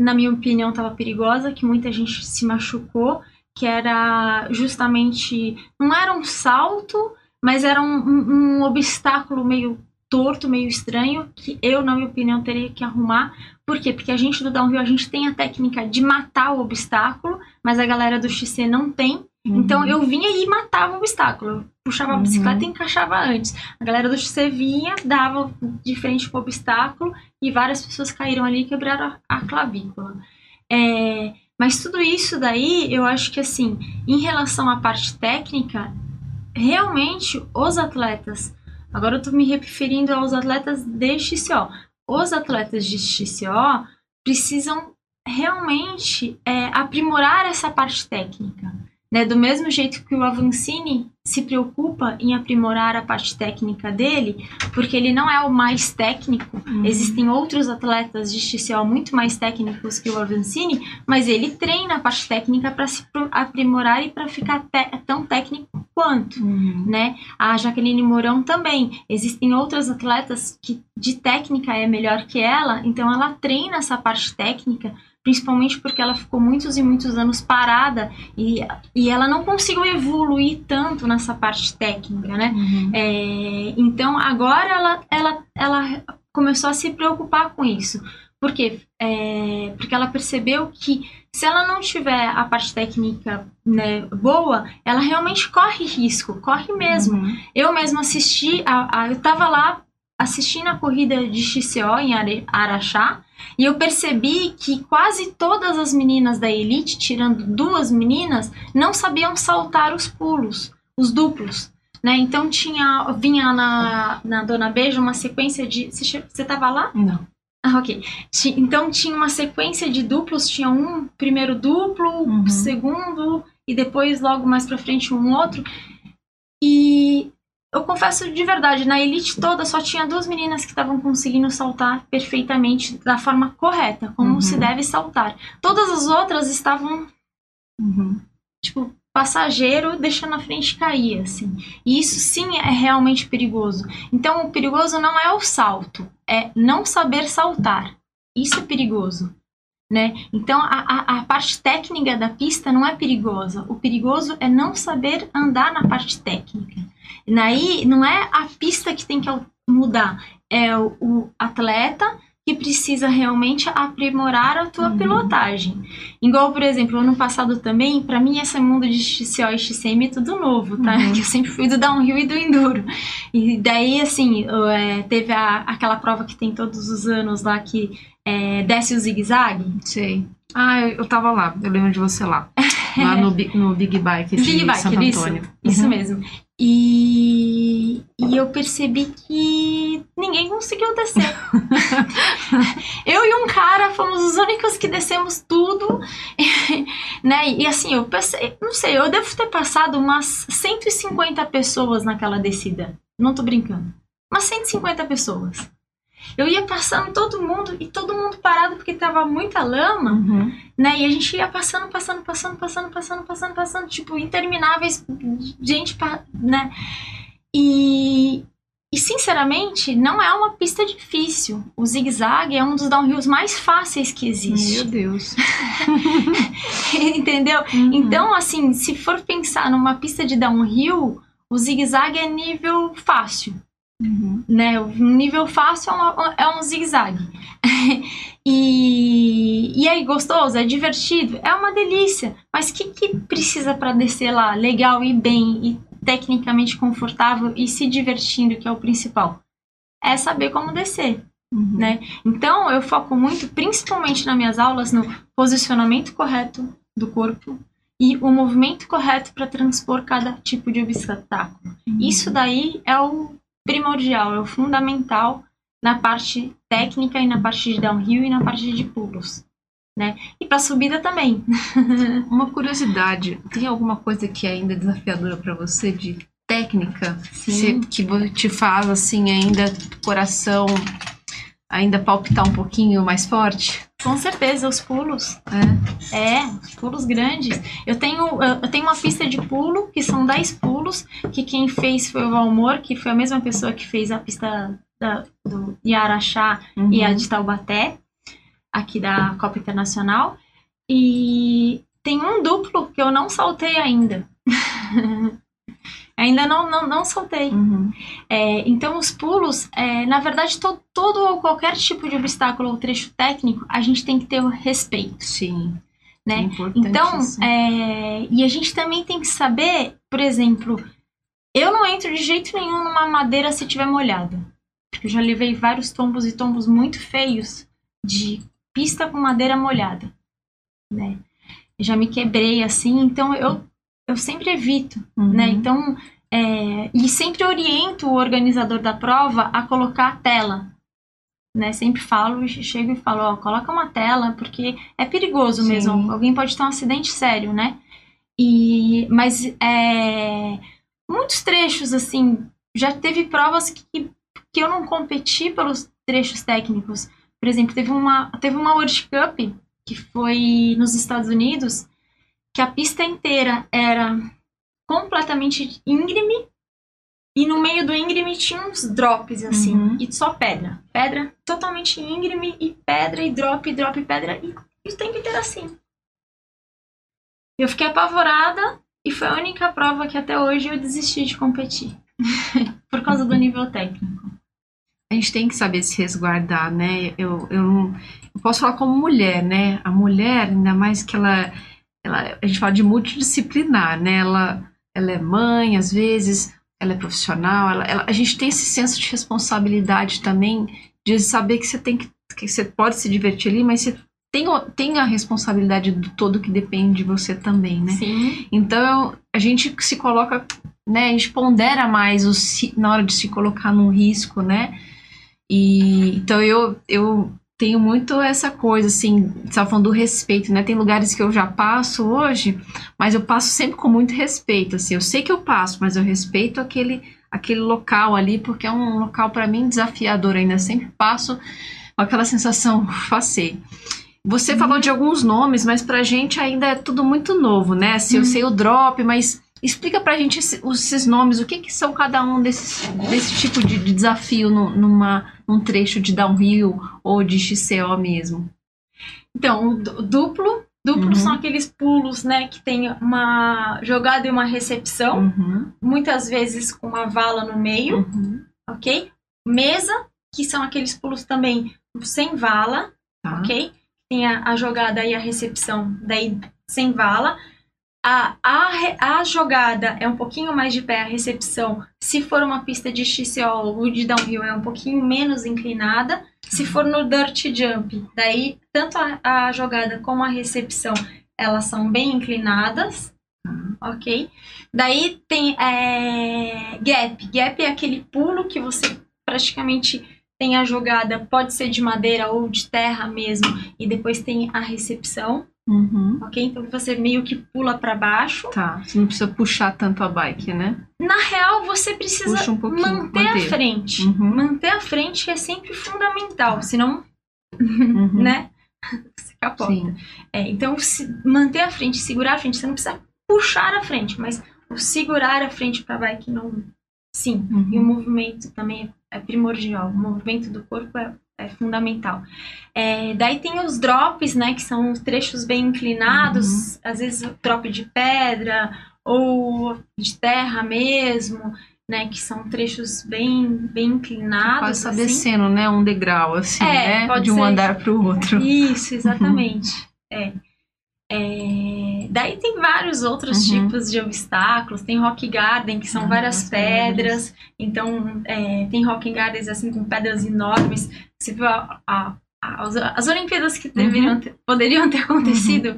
na minha opinião, estava perigosa, que muita gente se machucou, que era justamente, não era um salto, mas era um, um, um obstáculo meio torto, meio estranho, que eu, na minha opinião, teria que arrumar. Por quê? Porque a gente do downhill, a gente tem a técnica de matar o obstáculo, mas a galera do XC não tem. Uhum. Então eu vinha e matava o obstáculo. Eu puxava uhum. a bicicleta e encaixava antes. A galera do XC vinha, dava de frente com o obstáculo e várias pessoas caíram ali e quebraram a, clavícula. É, mas tudo isso daí, eu acho que assim, em relação à parte técnica, realmente os atletas, agora eu tô me referindo aos atletas de XCO. Os atletas de XCO precisam realmente é, aprimorar essa parte técnica Né? Do mesmo jeito que o Avancini se preocupa em aprimorar a parte técnica dele, porque ele não é o mais técnico. Uhum. Existem outros atletas de XCO muito mais técnicos que o Avancini, mas ele treina a parte técnica para se aprimorar e para ficar tão técnico quanto Uhum. né? A Jaqueline Mourão também. Existem outras atletas que de técnica é melhor que ela, então ela treina essa parte técnica, principalmente porque ela ficou muitos e muitos anos parada e, e ela não conseguiu evoluir tanto nessa parte técnica, né? Uhum. É, então agora ela, ela, ela começou a se preocupar com isso. Por quê? É, porque ela percebeu que se ela não tiver a parte técnica né, boa, ela realmente corre risco, corre mesmo. Uhum. Eu mesma assisti, a, a- eu tava lá assistindo a corrida de XCO em Araxá e eu percebi que quase todas as meninas da elite, tirando duas meninas, não sabiam saltar os pulos, os duplos. Né? Então tinha, vinha na, na Dona Beija uma sequência de. Você, che- você tava lá? Não. Ah, ok. Então tinha uma sequência de duplos, tinha um primeiro duplo, Uhum. segundo e depois logo mais pra frente um outro. E eu confesso de verdade, na elite toda só tinha duas meninas que estavam conseguindo saltar perfeitamente da forma correta, como Uhum. se deve saltar. Todas as outras estavam Uhum. tipo passageiro deixando a frente cair assim. E isso sim é realmente perigoso. Então o perigoso não é o salto, é não saber saltar. Isso é perigoso. Né? Então a, a, a parte técnica da pista não é perigosa. O perigoso é não saber andar na parte técnica. Daí não é a pista que tem que mudar, é o, o atleta que precisa realmente aprimorar a tua Uhum. pilotagem. Igual, por exemplo, ano passado também, pra mim esse mundo de XCO e XCM é tudo novo, tá? Uhum. Que eu sempre fui do downhill e do enduro. E daí, assim, é, teve a- aquela prova que tem todos os anos lá que é, desce o zigue-zague. Sei. Ah, eu, eu tava lá. Eu lembro de você lá. [laughs] Lá no, no Big Bike de Big Bike, Santo isso, Antônio. isso Uhum. mesmo. E, e eu percebi que ninguém conseguiu descer. [laughs] eu e um cara fomos os únicos que descemos tudo, [laughs] né? E assim, eu pensei, não sei, eu devo ter passado umas 150 pessoas naquela descida. Não tô brincando. Umas 150 pessoas. Eu ia passando todo mundo e todo mundo parado porque tava muita lama Uhum. né? E a gente ia passando, passando, passando, passando, passando, passando, passando, tipo, intermináveis, gente, né? E, e sinceramente, não é uma pista difícil. O zigue-zague é um dos downhills mais fáceis que Meu existe. Deus. [laughs] Entendeu? Uhum. Então, assim, se for pensar numa pista de downhill, o zigue-zague é nível fácil Uhum. né? O nível fácil é, é um zigue-zague. [laughs] e, e aí, gostoso? É divertido? É uma delícia. Mas o que, que precisa para descer lá legal e bem e tecnicamente confortável e se divertindo, que é o principal? É saber como descer. Uhum. Né? Então, eu foco muito, principalmente nas minhas aulas, no posicionamento correto do corpo e o movimento correto para transpor cada tipo de obstáculo. Uhum. Isso daí é o primordial, é o fundamental na parte técnica e na parte de downhill e na parte de pulos, né? E para subida também. [laughs] Uma curiosidade, tem alguma coisa que é ainda desafiadora pra você de técnica? Sim. Que te faz assim ainda coração ainda palpitar um pouquinho mais forte? Com certeza, os pulos. É. É, os pulos grandes. Eu tenho, eu tenho uma pista de pulo, que são 10 pulos, que quem fez foi o Valmor, que foi a mesma pessoa que fez a pista da, do de Araxá Uhum. e a de Taubaté, aqui da Copa Internacional. E tem um duplo que eu não saltei ainda. [laughs] ainda não, não, não saltei. Uhum. É, então, os pulos, é, na verdade, to, todo ou qualquer tipo de obstáculo ou trecho técnico, a gente tem que ter o respeito. Sim. Né? É importante Então, é, e a gente também tem que saber, por exemplo, eu não entro de jeito nenhum numa madeira se tiver molhada. Porque eu já levei vários tombos e tombos muito feios de pista com madeira molhada, né? Eu já me quebrei assim, então eu, eu sempre evito, Uhum. né? Então, é, e sempre oriento o organizador da prova a colocar a tela. Né? Sempre falo, chego e falo, ó, coloca uma tela, porque é perigoso Sim. mesmo. Alguém pode ter um acidente sério, né? E, mas é, muitos trechos, assim, já teve provas que, que eu não competi pelos trechos técnicos. Por exemplo, teve uma, teve uma World Cup que foi nos Estados Unidos, que a pista inteira era completamente íngreme e no meio do íngreme tinha uns drops assim, Uhum. e só pedra. Pedra totalmente íngreme e pedra e drop, drop, pedra e, e o tempo inteiro assim. Eu fiquei apavorada e foi a única prova que até hoje eu desisti de competir. [laughs] Por causa do nível técnico. A gente tem que saber se resguardar, né? Eu, eu, eu posso falar como mulher, né? A mulher, ainda mais que ela, ela a gente fala de multidisciplinar, né? Ela, ela é mãe, às vezes, ela é profissional, ela, ela- a gente tem esse senso de responsabilidade também de saber que você tem que, que você pode se divertir ali, mas você tem, tem a responsabilidade do todo que depende de você também, né? Sim. Então, a gente se coloca, né, a gente pondera mais o na hora de se colocar num risco, né? E então eu, eu tenho muito essa coisa, assim, você falando do respeito, né? Tem lugares que eu já passo hoje, mas eu passo sempre com muito respeito, assim. Eu sei que eu passo, mas eu respeito aquele, aquele local ali, porque é um local para mim desafiador ainda. Eu sempre passo com aquela sensação, passei. Você falou de alguns nomes, mas pra gente ainda é tudo muito novo, né? Assim, eu sei o drop, mas explica pra gente esse- esses nomes, o que, que são cada um desses, desse tipo de, de desafio no- numa, num trecho de downhill ou de XCO mesmo. Então, o du- duplo. Duplo Uhum. são aqueles pulos, né, que tem uma jogada e uma recepção, Uhum, muitas vezes com uma vala no meio, uhum, ok? Mesa, que são aqueles pulos também sem vala, tá. ok? Tem a, a jogada e a recepção, daí sem vala. A, a, a jogada é um pouquinho mais de pé, a recepção, se for uma pista de XCO ou de downhill, é um pouquinho menos inclinada. Se for no dirt jump, daí tanto a, a jogada como a recepção, elas são bem inclinadas, ok? Daí tem é, gap. Gap é aquele pulo que você praticamente tem a jogada, pode ser de madeira ou de terra mesmo, e depois tem a recepção, Uhum, ok? Então você meio que pula para baixo. tá. Você não precisa puxar tanto a bike, né? Na real, você precisa um pouquinho, manter, a manter. frente. Uhum. Manter a frente é sempre fundamental, senão, Uhum, né? [laughs] Você capota. Sim. É, então, manter a frente, segurar a frente, você não precisa puxar a frente, mas o segurar a frente para bike não. Sim. Uhum. E o movimento também é primordial. O movimento do corpo é, é fundamental. É, daí tem os drops, né? Que são os trechos bem inclinados, às vezes o drop de pedra ou de terra mesmo, né? Que são trechos bem, bem inclinados. Quase tá assim. descendo, né? Um degrau, assim, É, né? pode De um ser. andar pro outro. Isso, exatamente. [laughs] É. É, Daí tem vários outros Uhum. tipos de obstáculos. Tem rock garden, que são Ah, várias as pedras. Então, é, tem rock gardens assim com pedras enormes. Você viu a- a- a- as, as Olimpíadas que deveriam ter- poderiam ter acontecido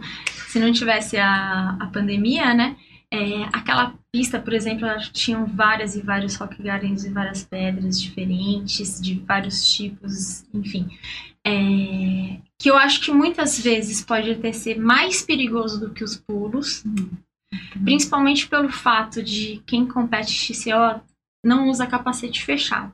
se não tivesse a, a pandemia, né? É, aquela pista, por exemplo, tinham várias e vários rock gardens e várias pedras diferentes, de vários tipos, enfim. É, que eu acho que muitas vezes pode até ser mais perigoso do que os pulos, principalmente pelo fato de quem compete XCO não usa capacete fechado.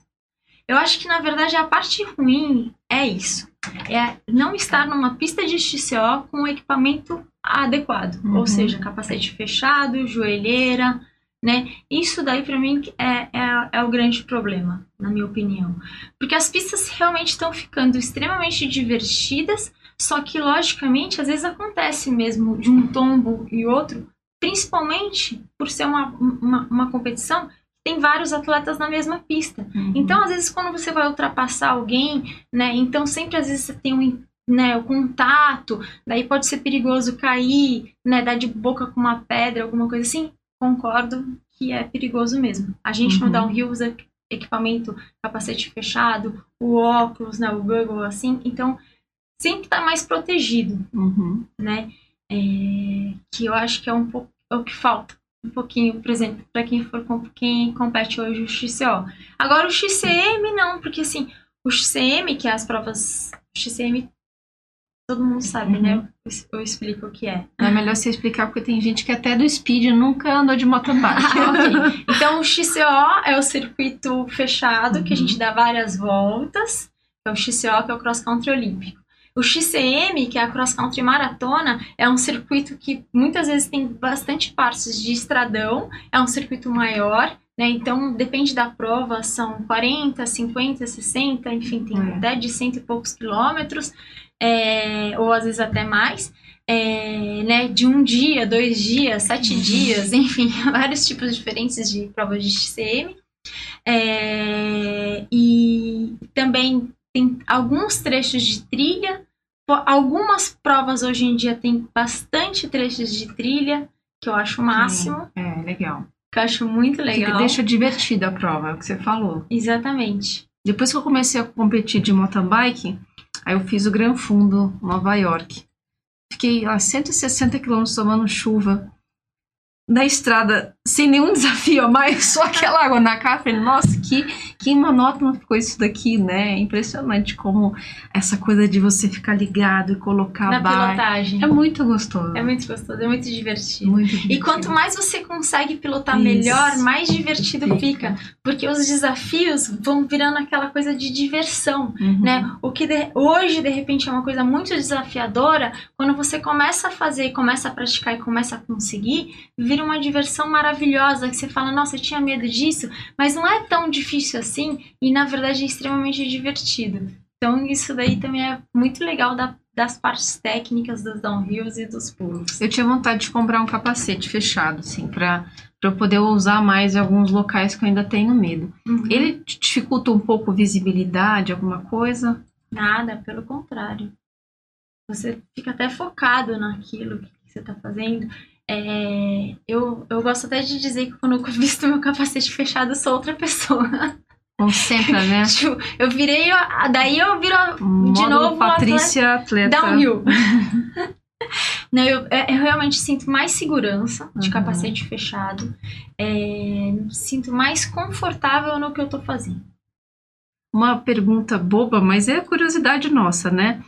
Eu acho que na verdade a parte ruim é isso, é não estar numa pista de XCO com o equipamento adequado, Uhum. ou seja, capacete fechado, joelheira, né? Isso daí pra mim é, é, é o grande problema, na minha opinião. Porque as pistas realmente estão ficando extremamente divertidas, só que logicamente às vezes acontece mesmo de um tombo e outro, principalmente por ser uma, uma, uma competição que tem vários atletas na mesma pista. Uhum. Então, às vezes, quando você vai ultrapassar alguém, né? Então sempre às vezes você tem um, né, o contato, daí pode ser perigoso cair, né? Dar de boca com uma pedra, alguma coisa assim. Concordo que é perigoso mesmo. A gente Uhum. no downhill usa equipamento, capacete fechado, o óculos, né? O Google, assim. Então, sempre tá mais protegido Uhum. né? É, que eu acho que é um pouco é o que falta. Um pouquinho, por exemplo, para quem for com- quem compete hoje o XCO. Agora o XCM não, porque assim, o XCM, que é as provas o XCM todo mundo sabe, né? Eu, eu explico o que é. É melhor você explicar, porque tem gente que até do speed nunca andou de mountain bike. [laughs] Ok. [laughs] Então, o XCO é o circuito fechado, que a gente dá várias voltas. É o XCO, que é o Cross Country Olímpico. O XCM, que é a Cross Country Maratona, é um circuito que muitas vezes tem bastante partes de estradão, é um circuito maior, né? Então, depende da prova, são 40, 50, 60, enfim, tem É. até de cento e poucos quilômetros, é, ou às vezes até mais. é, né, de um dia, dois dias, sete dias, [laughs] enfim, vários tipos diferentes de provas de XCM. É, e também tem alguns trechos de trilha. Algumas provas hoje em dia tem bastante trechos de trilha, que eu acho o máximo, É, legal. que eu acho muito legal. Deixa divertida a prova, é o que você falou. Exatamente. Depois que eu comecei a competir de mountain bike, aí eu fiz o Gran Fundo, Nova York. Fiquei a 160 quilômetros tomando chuva da estrada, sem nenhum [laughs] desafio a mais, só aquela água na cara. Falei, nossa, que, que monótono ficou isso daqui, né? É impressionante como essa coisa de você ficar ligado e colocar Na bike. pilotagem. É muito gostoso. É muito gostoso, é muito divertido. muito E divertido. quanto mais você consegue pilotar Isso. melhor, mais divertido Fica. fica. Porque os desafios vão virando aquela coisa de diversão. Uhum. né? O que de- hoje, de repente, é uma coisa muito desafiadora, quando você começa a fazer, começa a praticar e começa a conseguir, vira uma diversão maravilhosa, que você fala, nossa, eu tinha medo disso, mas não é tão difícil assim, e na verdade é extremamente divertido. Então, isso daí também é muito legal da- das partes técnicas dos downhills e dos pulos. Eu tinha vontade de comprar um capacete fechado, assim, pra eu poder usar mais em alguns locais que eu ainda tenho medo. Uhum. Ele dificulta um pouco visibilidade, alguma coisa? Nada, pelo contrário. Você fica até focado naquilo que você está fazendo. É, eu, eu gosto até de dizer que quando eu [laughs] visto meu capacete fechado, eu sou outra pessoa. Concentra, né? [laughs] Tipo, eu virei, daí eu viro Módulo novo, Patrícia atleta. downhill. [laughs] Não, eu, é, eu realmente sinto mais segurança de Uhum. capacete fechado. É, sinto mais confortável no que eu tô fazendo. Uma pergunta boba, mas é curiosidade nossa, né?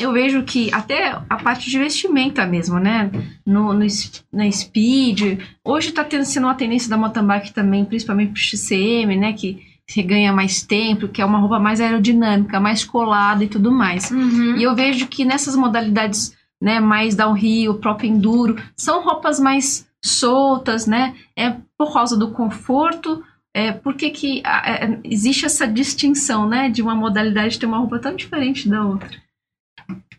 Eu vejo que até a parte de vestimenta mesmo, né? No, no na Speed. Hoje tá tendo sendo uma tendência da mountain bike também, principalmente pro XCM, né? Que você ganha mais tempo, que é uma roupa mais aerodinâmica, mais colada e tudo mais. E eu vejo que nessas modalidades, né, mais downhill, próprio enduro, são roupas mais soltas, né? É por causa do conforto. É, por que que ah, é, existe essa distinção, né, de uma modalidade ter uma roupa tão diferente da outra?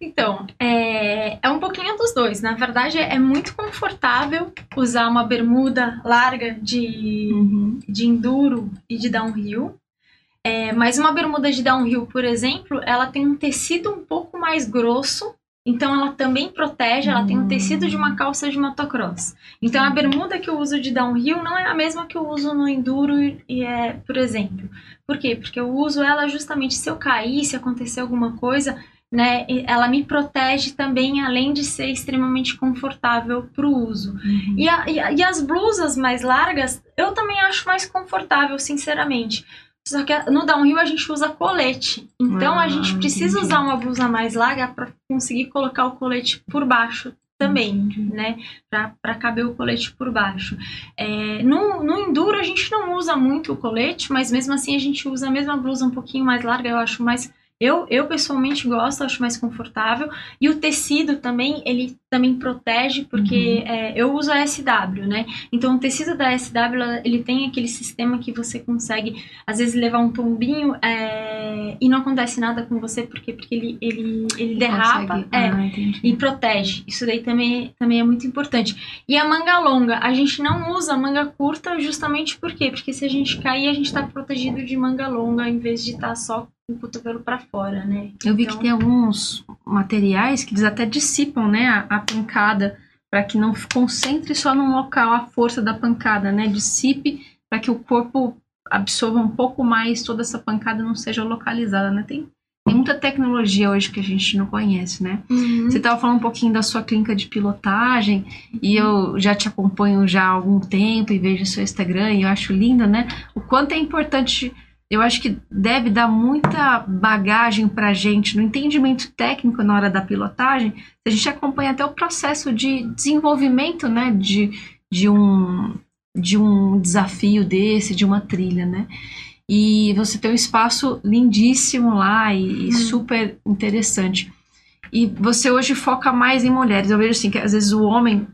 Então, é, é um pouquinho dos dois. Na verdade, é muito confortável usar uma bermuda larga de, de enduro e de downhill. É, mas uma bermuda de downhill, por exemplo, ela tem um tecido um pouco mais grosso. Então, ela também protege, ela tem o tecido de uma calça de motocross. Então, a bermuda que eu uso de downhill não é a mesma que eu uso no enduro, e é, por exemplo. Por quê? Porque eu uso ela justamente se eu cair, se acontecer alguma coisa, né? Ela me protege também, além de ser extremamente confortável para o uso. E, a- e a- e as blusas mais largas, eu também acho mais confortável, sinceramente. Só que no downhill a gente usa colete. Então Ah, a gente precisa entendi. usar uma blusa mais larga para conseguir colocar o colete por baixo também, né? Para caber o colete por baixo. É, no, no enduro a gente não usa muito o colete, mas mesmo assim a gente usa a mesma blusa um pouquinho mais larga, eu acho mais. Eu, eu pessoalmente gosto, acho mais confortável. E o tecido também, ele também protege, porque é, eu uso a SW, né? Então o tecido da SW, ele tem aquele sistema que você consegue, às vezes, levar um tombinho é, e não acontece nada com você, porque, porque ele, ele, ele derrapa. É, Ah, entendi. e protege. Isso daí também, também é muito importante. E a manga longa, a gente não usa manga curta justamente por quê? Porque se a gente cair, a gente está protegido de manga longa em vez de estar só com o cotovelo para fora, né? Eu vi Então- que tem alguns materiais que eles até dissipam, né, a, a pancada, para que não concentre só num local a força da pancada, né? Dissipe para que o corpo absorva um pouco mais toda essa pancada não seja localizada, né? Tem, tem muita tecnologia hoje que a gente não conhece, né? Uhum. Você estava falando um pouquinho da sua clínica de pilotagem e eu já te acompanho já há algum tempo e vejo seu Instagram e eu acho lindo, né? O quanto é importante eu acho que deve dar muita bagagem para a gente no entendimento técnico na hora da pilotagem. A gente acompanha até o processo de desenvolvimento, né, de, de, um, de um desafio desse, de uma trilha, né? E você tem um espaço lindíssimo lá e, e hum. super interessante. E você hoje foca mais em mulheres. Eu vejo assim que às vezes o homem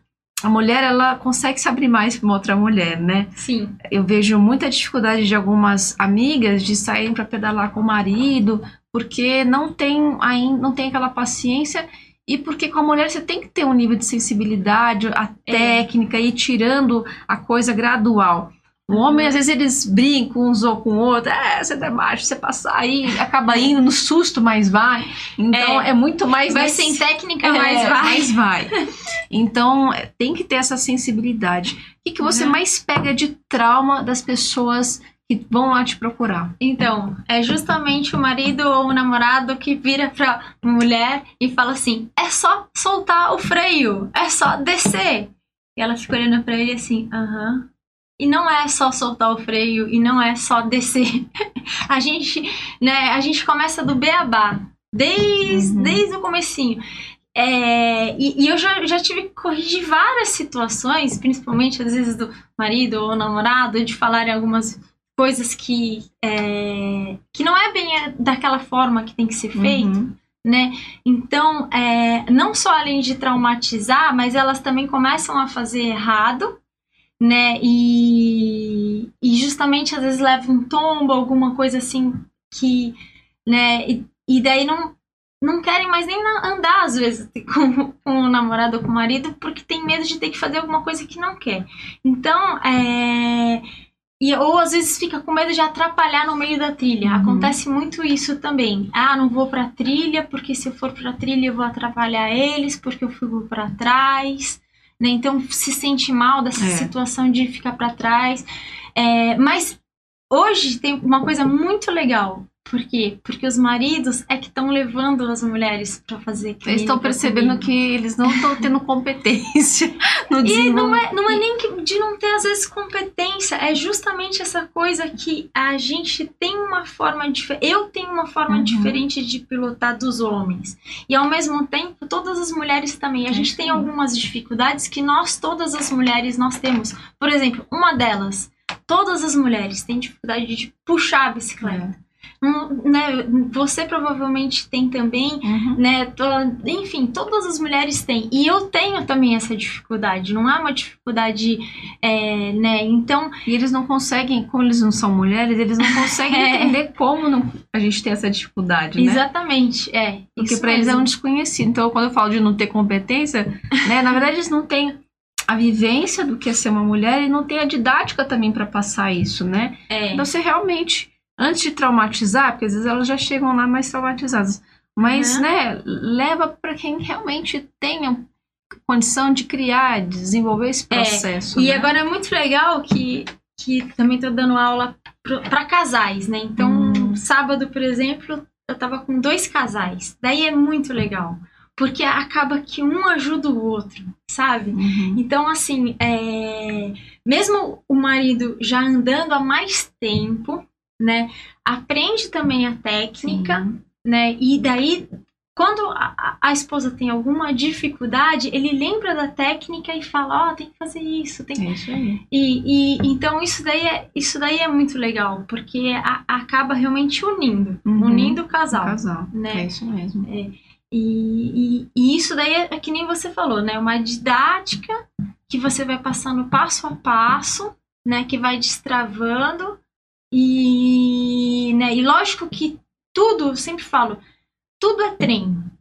a mulher ela consegue se abrir mais para uma outra mulher, né? Sim. Eu vejo muita dificuldade de algumas amigas de saírem para pedalar com o marido, porque não tem ainda não tem aquela paciência e porque com a mulher você tem que ter um nível de sensibilidade, a é. técnica e ir tirando a coisa gradual. O homem, às vezes, eles brincam uns ou com o outro. É, você é macho, você passa aí, acaba indo no susto, mas vai. Então, é, é muito mais... Vai nesse... sem técnica, é, mas vai. Mas vai. [laughs] Então, tem que ter essa sensibilidade. O que, que você uhum. mais pega de trauma das pessoas que vão lá te procurar? Então, é justamente o marido ou o namorado que vira pra mulher e fala assim: é só soltar o freio, é só descer. E ela fica olhando pra ele assim: aham. E não é só soltar o freio e não é só descer. [laughs] a gente, né, a gente começa do beabá, desde, uhum. desde o comecinho. É, e, e, eu já, já tive que corrigir várias situações, principalmente às vezes do marido ou namorado, de falarem algumas coisas que, é, que não é bem é, daquela forma que tem que ser feito. Uhum. Né? Então, é, não só além de traumatizar, mas elas também começam a fazer errado né? E, e justamente às vezes leva um tombo, alguma coisa assim que, né? E, e daí não não querem mais nem andar às vezes [laughs] com, com o namorado ou com o marido porque tem medo de ter que fazer alguma coisa que não quer. Então, é e, ou às vezes fica com medo de atrapalhar no meio da trilha. Uhum. Acontece muito isso também. Ah, não vou pra trilha, porque se eu for pra trilha eu vou atrapalhar eles, porque eu fui para trás né? Então se sente mal dessa é. situação de ficar para trás. É, mas hoje tem uma coisa muito legal. Por quê? Porque os maridos é que estão levando as mulheres para fazer Eles estão percebendo que eles não estão tendo competência no E não é, não é nem que de não ter, às vezes, competência. É justamente essa coisa que a gente tem uma forma diferente. Eu tenho uma forma uhum. diferente de pilotar dos homens. E, ao mesmo tempo, todas as mulheres também. A gente tem algumas dificuldades que nós, todas as mulheres, nós temos. Por exemplo, uma delas. Todas as mulheres têm dificuldade de puxar a bicicleta. É né, você provavelmente tem também, uhum. né? To, enfim, todas as mulheres têm. E eu tenho também essa dificuldade. Não é uma dificuldade, é, né? Então. E eles não conseguem, como eles não são mulheres, eles não conseguem [laughs] é. entender como não, a gente tem essa dificuldade, né? Exatamente, é. Porque para eles é um desconhecido. Então, quando eu falo de não ter competência, né? Na verdade, eles não têm a vivência do que é ser uma mulher e não tem a didática também para passar isso, né? É. Então, você realmente antes de traumatizar, porque às vezes elas já chegam lá mais traumatizadas, mas, uhum. né, leva para quem realmente tenha condição de criar, de desenvolver esse é, processo. É, e né? agora é muito legal que, que também estou dando aula para casais, né? Então, hum. sábado, por exemplo, eu tava com dois casais. Daí é muito legal. Porque acaba que um ajuda o outro, sabe? Uhum. Então, assim, é... mesmo o marido já andando há mais tempo, né? Aprende também a técnica, Sim. né? E daí, quando a, a, esposa tem alguma dificuldade, ele lembra da técnica e fala, ó, oh, tem que fazer isso, tem é isso aí. E, e então isso daí é isso daí é muito legal, porque a, acaba realmente unindo, uhum. unindo o casal. O casal, né? É isso mesmo. É. E, e, e, isso daí é, é que nem você falou, né? Uma didática que você vai passando passo a passo, né? Que vai destravando e, né, e lógico que tudo, sempre falo, tudo é treino.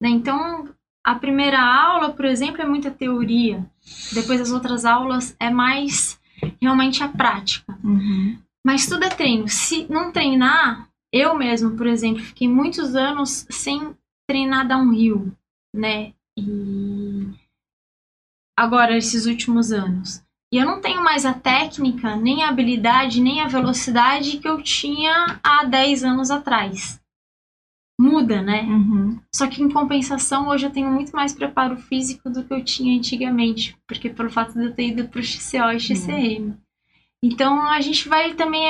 Né? Então, a primeira aula, por exemplo, é muita teoria. Depois as outras aulas é mais realmente a prática. Uhum. Mas tudo é treino. Se não treinar, eu mesmo, por exemplo, fiquei muitos anos sem treinar downhill, né? E agora, esses últimos anos. E eu não tenho mais a técnica, nem a habilidade, nem a velocidade que eu tinha há 10 anos atrás. Muda, né? Uhum. Só que em compensação, hoje eu tenho muito mais preparo físico do que eu tinha antigamente. Porque pelo fato de eu ter ido pro XCO e XCM. Uhum. Então a gente vai também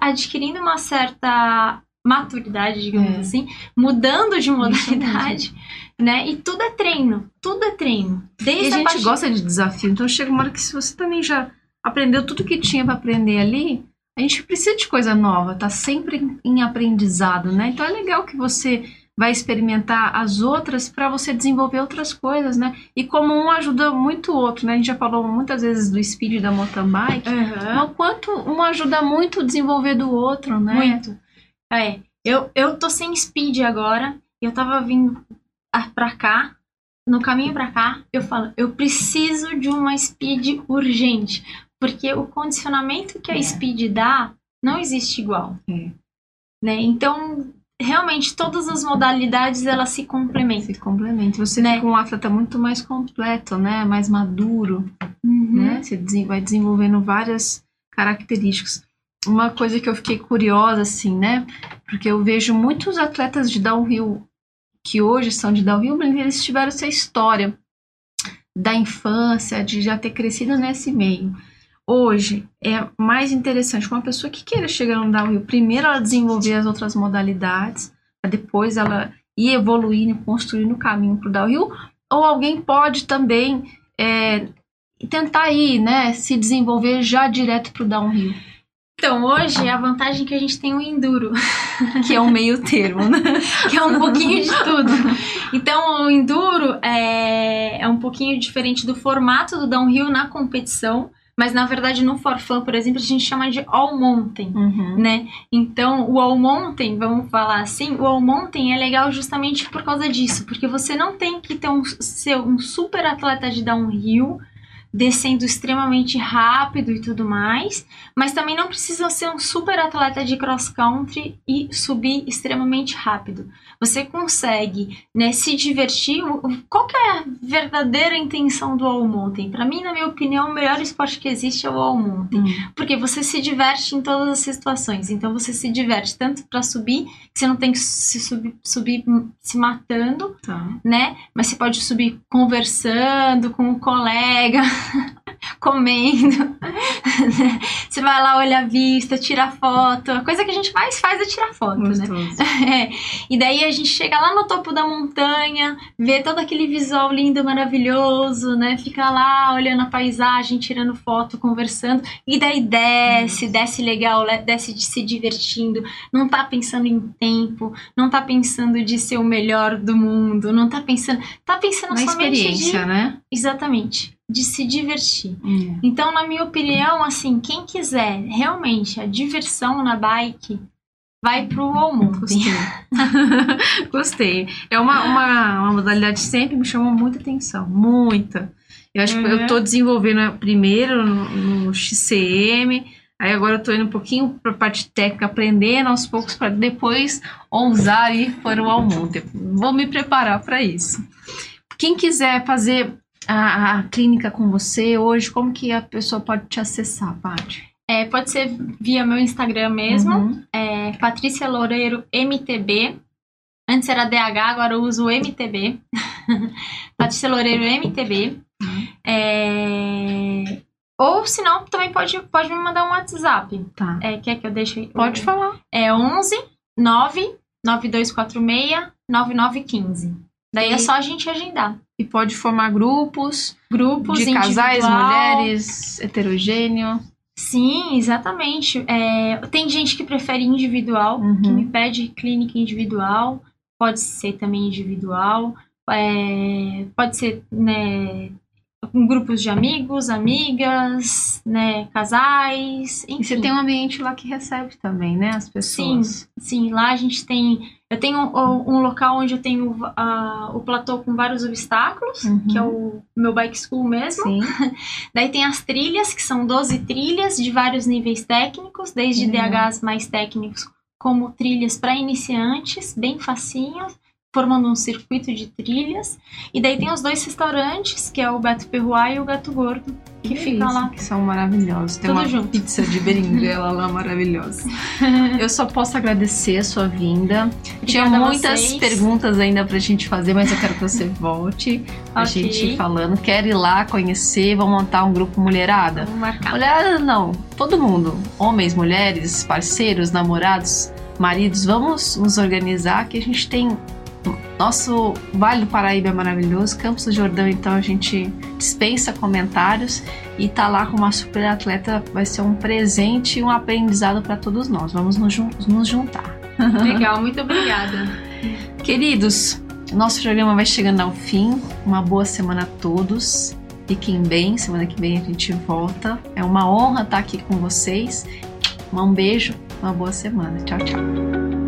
adquirindo uma certa maturidade, digamos É. assim, mudando de Isso modalidade, né? E tudo é treino, tudo é treino. E Desde a gente parte- gosta de desafio, então chega uma hora que se você também já aprendeu tudo que tinha para aprender ali, a gente precisa de coisa nova, tá sempre em- aprendizado, né? Então é legal que você vai experimentar as outras para você desenvolver outras coisas, né? E como um ajuda muito o outro, né? A gente já falou muitas vezes do speed da mountain bike, Aham. mas o quanto um ajuda muito o desenvolver do outro, né? Muito. É, eu, eu tô sem speed agora. Eu tava vindo pra cá. No caminho pra cá, eu falo, eu preciso de uma speed urgente. Porque o condicionamento que a É. speed dá não existe igual. É. Né? Então, realmente, todas as modalidades elas se complementam. Se complementa. Você Né? fica um atleta muito mais completo, né? Mais maduro. Uhum. né? Você vai desenvolvendo várias características. Uma coisa que eu fiquei curiosa, assim, né? Porque eu vejo muitos atletas de downhill que hoje são de downhill, mas eles tiveram essa história da infância, de já ter crescido nesse meio. Hoje é mais interessante uma pessoa que queira chegar no downhill, primeiro ela desenvolver as outras modalidades, para depois ela ir evoluindo, construindo o caminho para o downhill, ou alguém pode também é, tentar ir, né, se desenvolver já direto pro downhill, Então, hoje, a vantagem é que a gente tem o enduro. que é um meio termo, né? [laughs] que é um pouquinho de tudo. Então, o enduro é, é um pouquinho diferente do formato do downhill na competição, mas na verdade no forfã, por exemplo, a gente chama de all mountain. Uhum. Né? Então, o all mountain, vamos falar assim, o all mountain é legal justamente por causa disso, porque você não tem que ter um, ser um super atleta de downhill, descendo extremamente rápido e tudo mais, mas também não precisa ser um super atleta de cross country e subir extremamente rápido. Você consegue, né, se divertir. Qual é a verdadeira intenção do all mountain? Para mim, na minha opinião, o melhor esporte que existe é o all mountain. Hum. Porque você se diverte em todas as situações. Então você se diverte tanto para subir, que você não tem que se subir, subir se matando, Tá. né? Mas você pode subir conversando com o colega, [laughs] [laughs] comendo. né? [laughs] você vai lá, olha a vista, tira foto. A coisa que a gente mais faz é tirar foto, né? Gostoso. [laughs] É, e daí a gente chega lá no topo da montanha, vê todo aquele visual lindo, maravilhoso, né? Fica lá olhando a paisagem, tirando foto, conversando. E daí desce, desce legal, le- desce de se divertindo. Não tá pensando em tempo, não tá pensando de ser o melhor do mundo, não tá pensando. Tá pensando Na somente experiência, de. né? Exatamente. De se divertir. É. Então, na minha opinião, assim, quem quiser realmente a diversão na bike, vai pro Mountain. Gostei. [laughs] Gostei. É uma, uma, uma modalidade que sempre me chamou muita atenção. Muita. Eu acho que Uhum. eu tô desenvolvendo primeiro no, no XCM, aí agora eu tô indo um pouquinho pra parte técnica, aprendendo aos poucos, para depois ousar ir para o Almonte. Vou me preparar para isso. Quem quiser fazer a, a clínica com você hoje, como que a pessoa pode te acessar, Paty? É, pode ser via meu Instagram mesmo, Uhum. é Patrícia Loureiro MTB. Antes era DH, agora eu uso MTB. [laughs] Patrícia Loureiro MTB. Uhum. É, Ou se não, também pode, pode me mandar um WhatsApp. Tá. É, quer que eu deixe? Pode falar. É 11 9 9246 9915. Daí é E- só a gente agendar. E pode formar grupos Grupos de casais, mulheres, heterogêneo. Sim, exatamente. É, tem gente que prefere individual, Uhum. que me pede clínica individual, pode ser também individual, é, pode ser né, com grupos de amigos, amigas, né, casais, enfim. E você tem um ambiente lá que recebe também, né? As pessoas. Sim, lá a gente tem. Eu tenho um, um local onde eu tenho ah, o platô com vários obstáculos, Uhum. que é o meu bike school mesmo. Sim. [laughs] Daí tem as trilhas, que são 12 trilhas de vários níveis técnicos, desde Uhum. DHs mais técnicos, como trilhas para iniciantes, bem facinhas. Formando um circuito de trilhas. E daí tem os dois restaurantes, que é o Beto Perruá e o Gato Gordo, que Que ficam lá. Que são maravilhosos. Tem Tudo uma junto. pizza de berinjela [laughs] lá maravilhosa. [laughs] Eu só posso agradecer a sua vinda. Tinha Obrigada a muitas vocês. perguntas ainda pra gente fazer, mas eu quero que você [laughs] volte. A Ok. gente falando. Quer ir lá conhecer? Vamos montar um grupo mulherada? Vamos marcar. Mulherada não, todo mundo. Homens, mulheres, parceiros, namorados, maridos. Vamos nos organizar que a gente tem. Nosso Vale do Paraíba é maravilhoso. Campos do Jordão, então, a gente dispensa comentários. E tá lá com uma super atleta vai ser um presente e um aprendizado para todos nós. Vamos nos, nos juntar. [laughs] Legal, muito obrigada. Queridos, nosso programa vai chegando ao fim. Uma boa semana a todos. Fiquem bem. Semana que vem a gente volta. É uma honra estar aqui com vocês. Um beijo, uma boa semana. Tchau, tchau.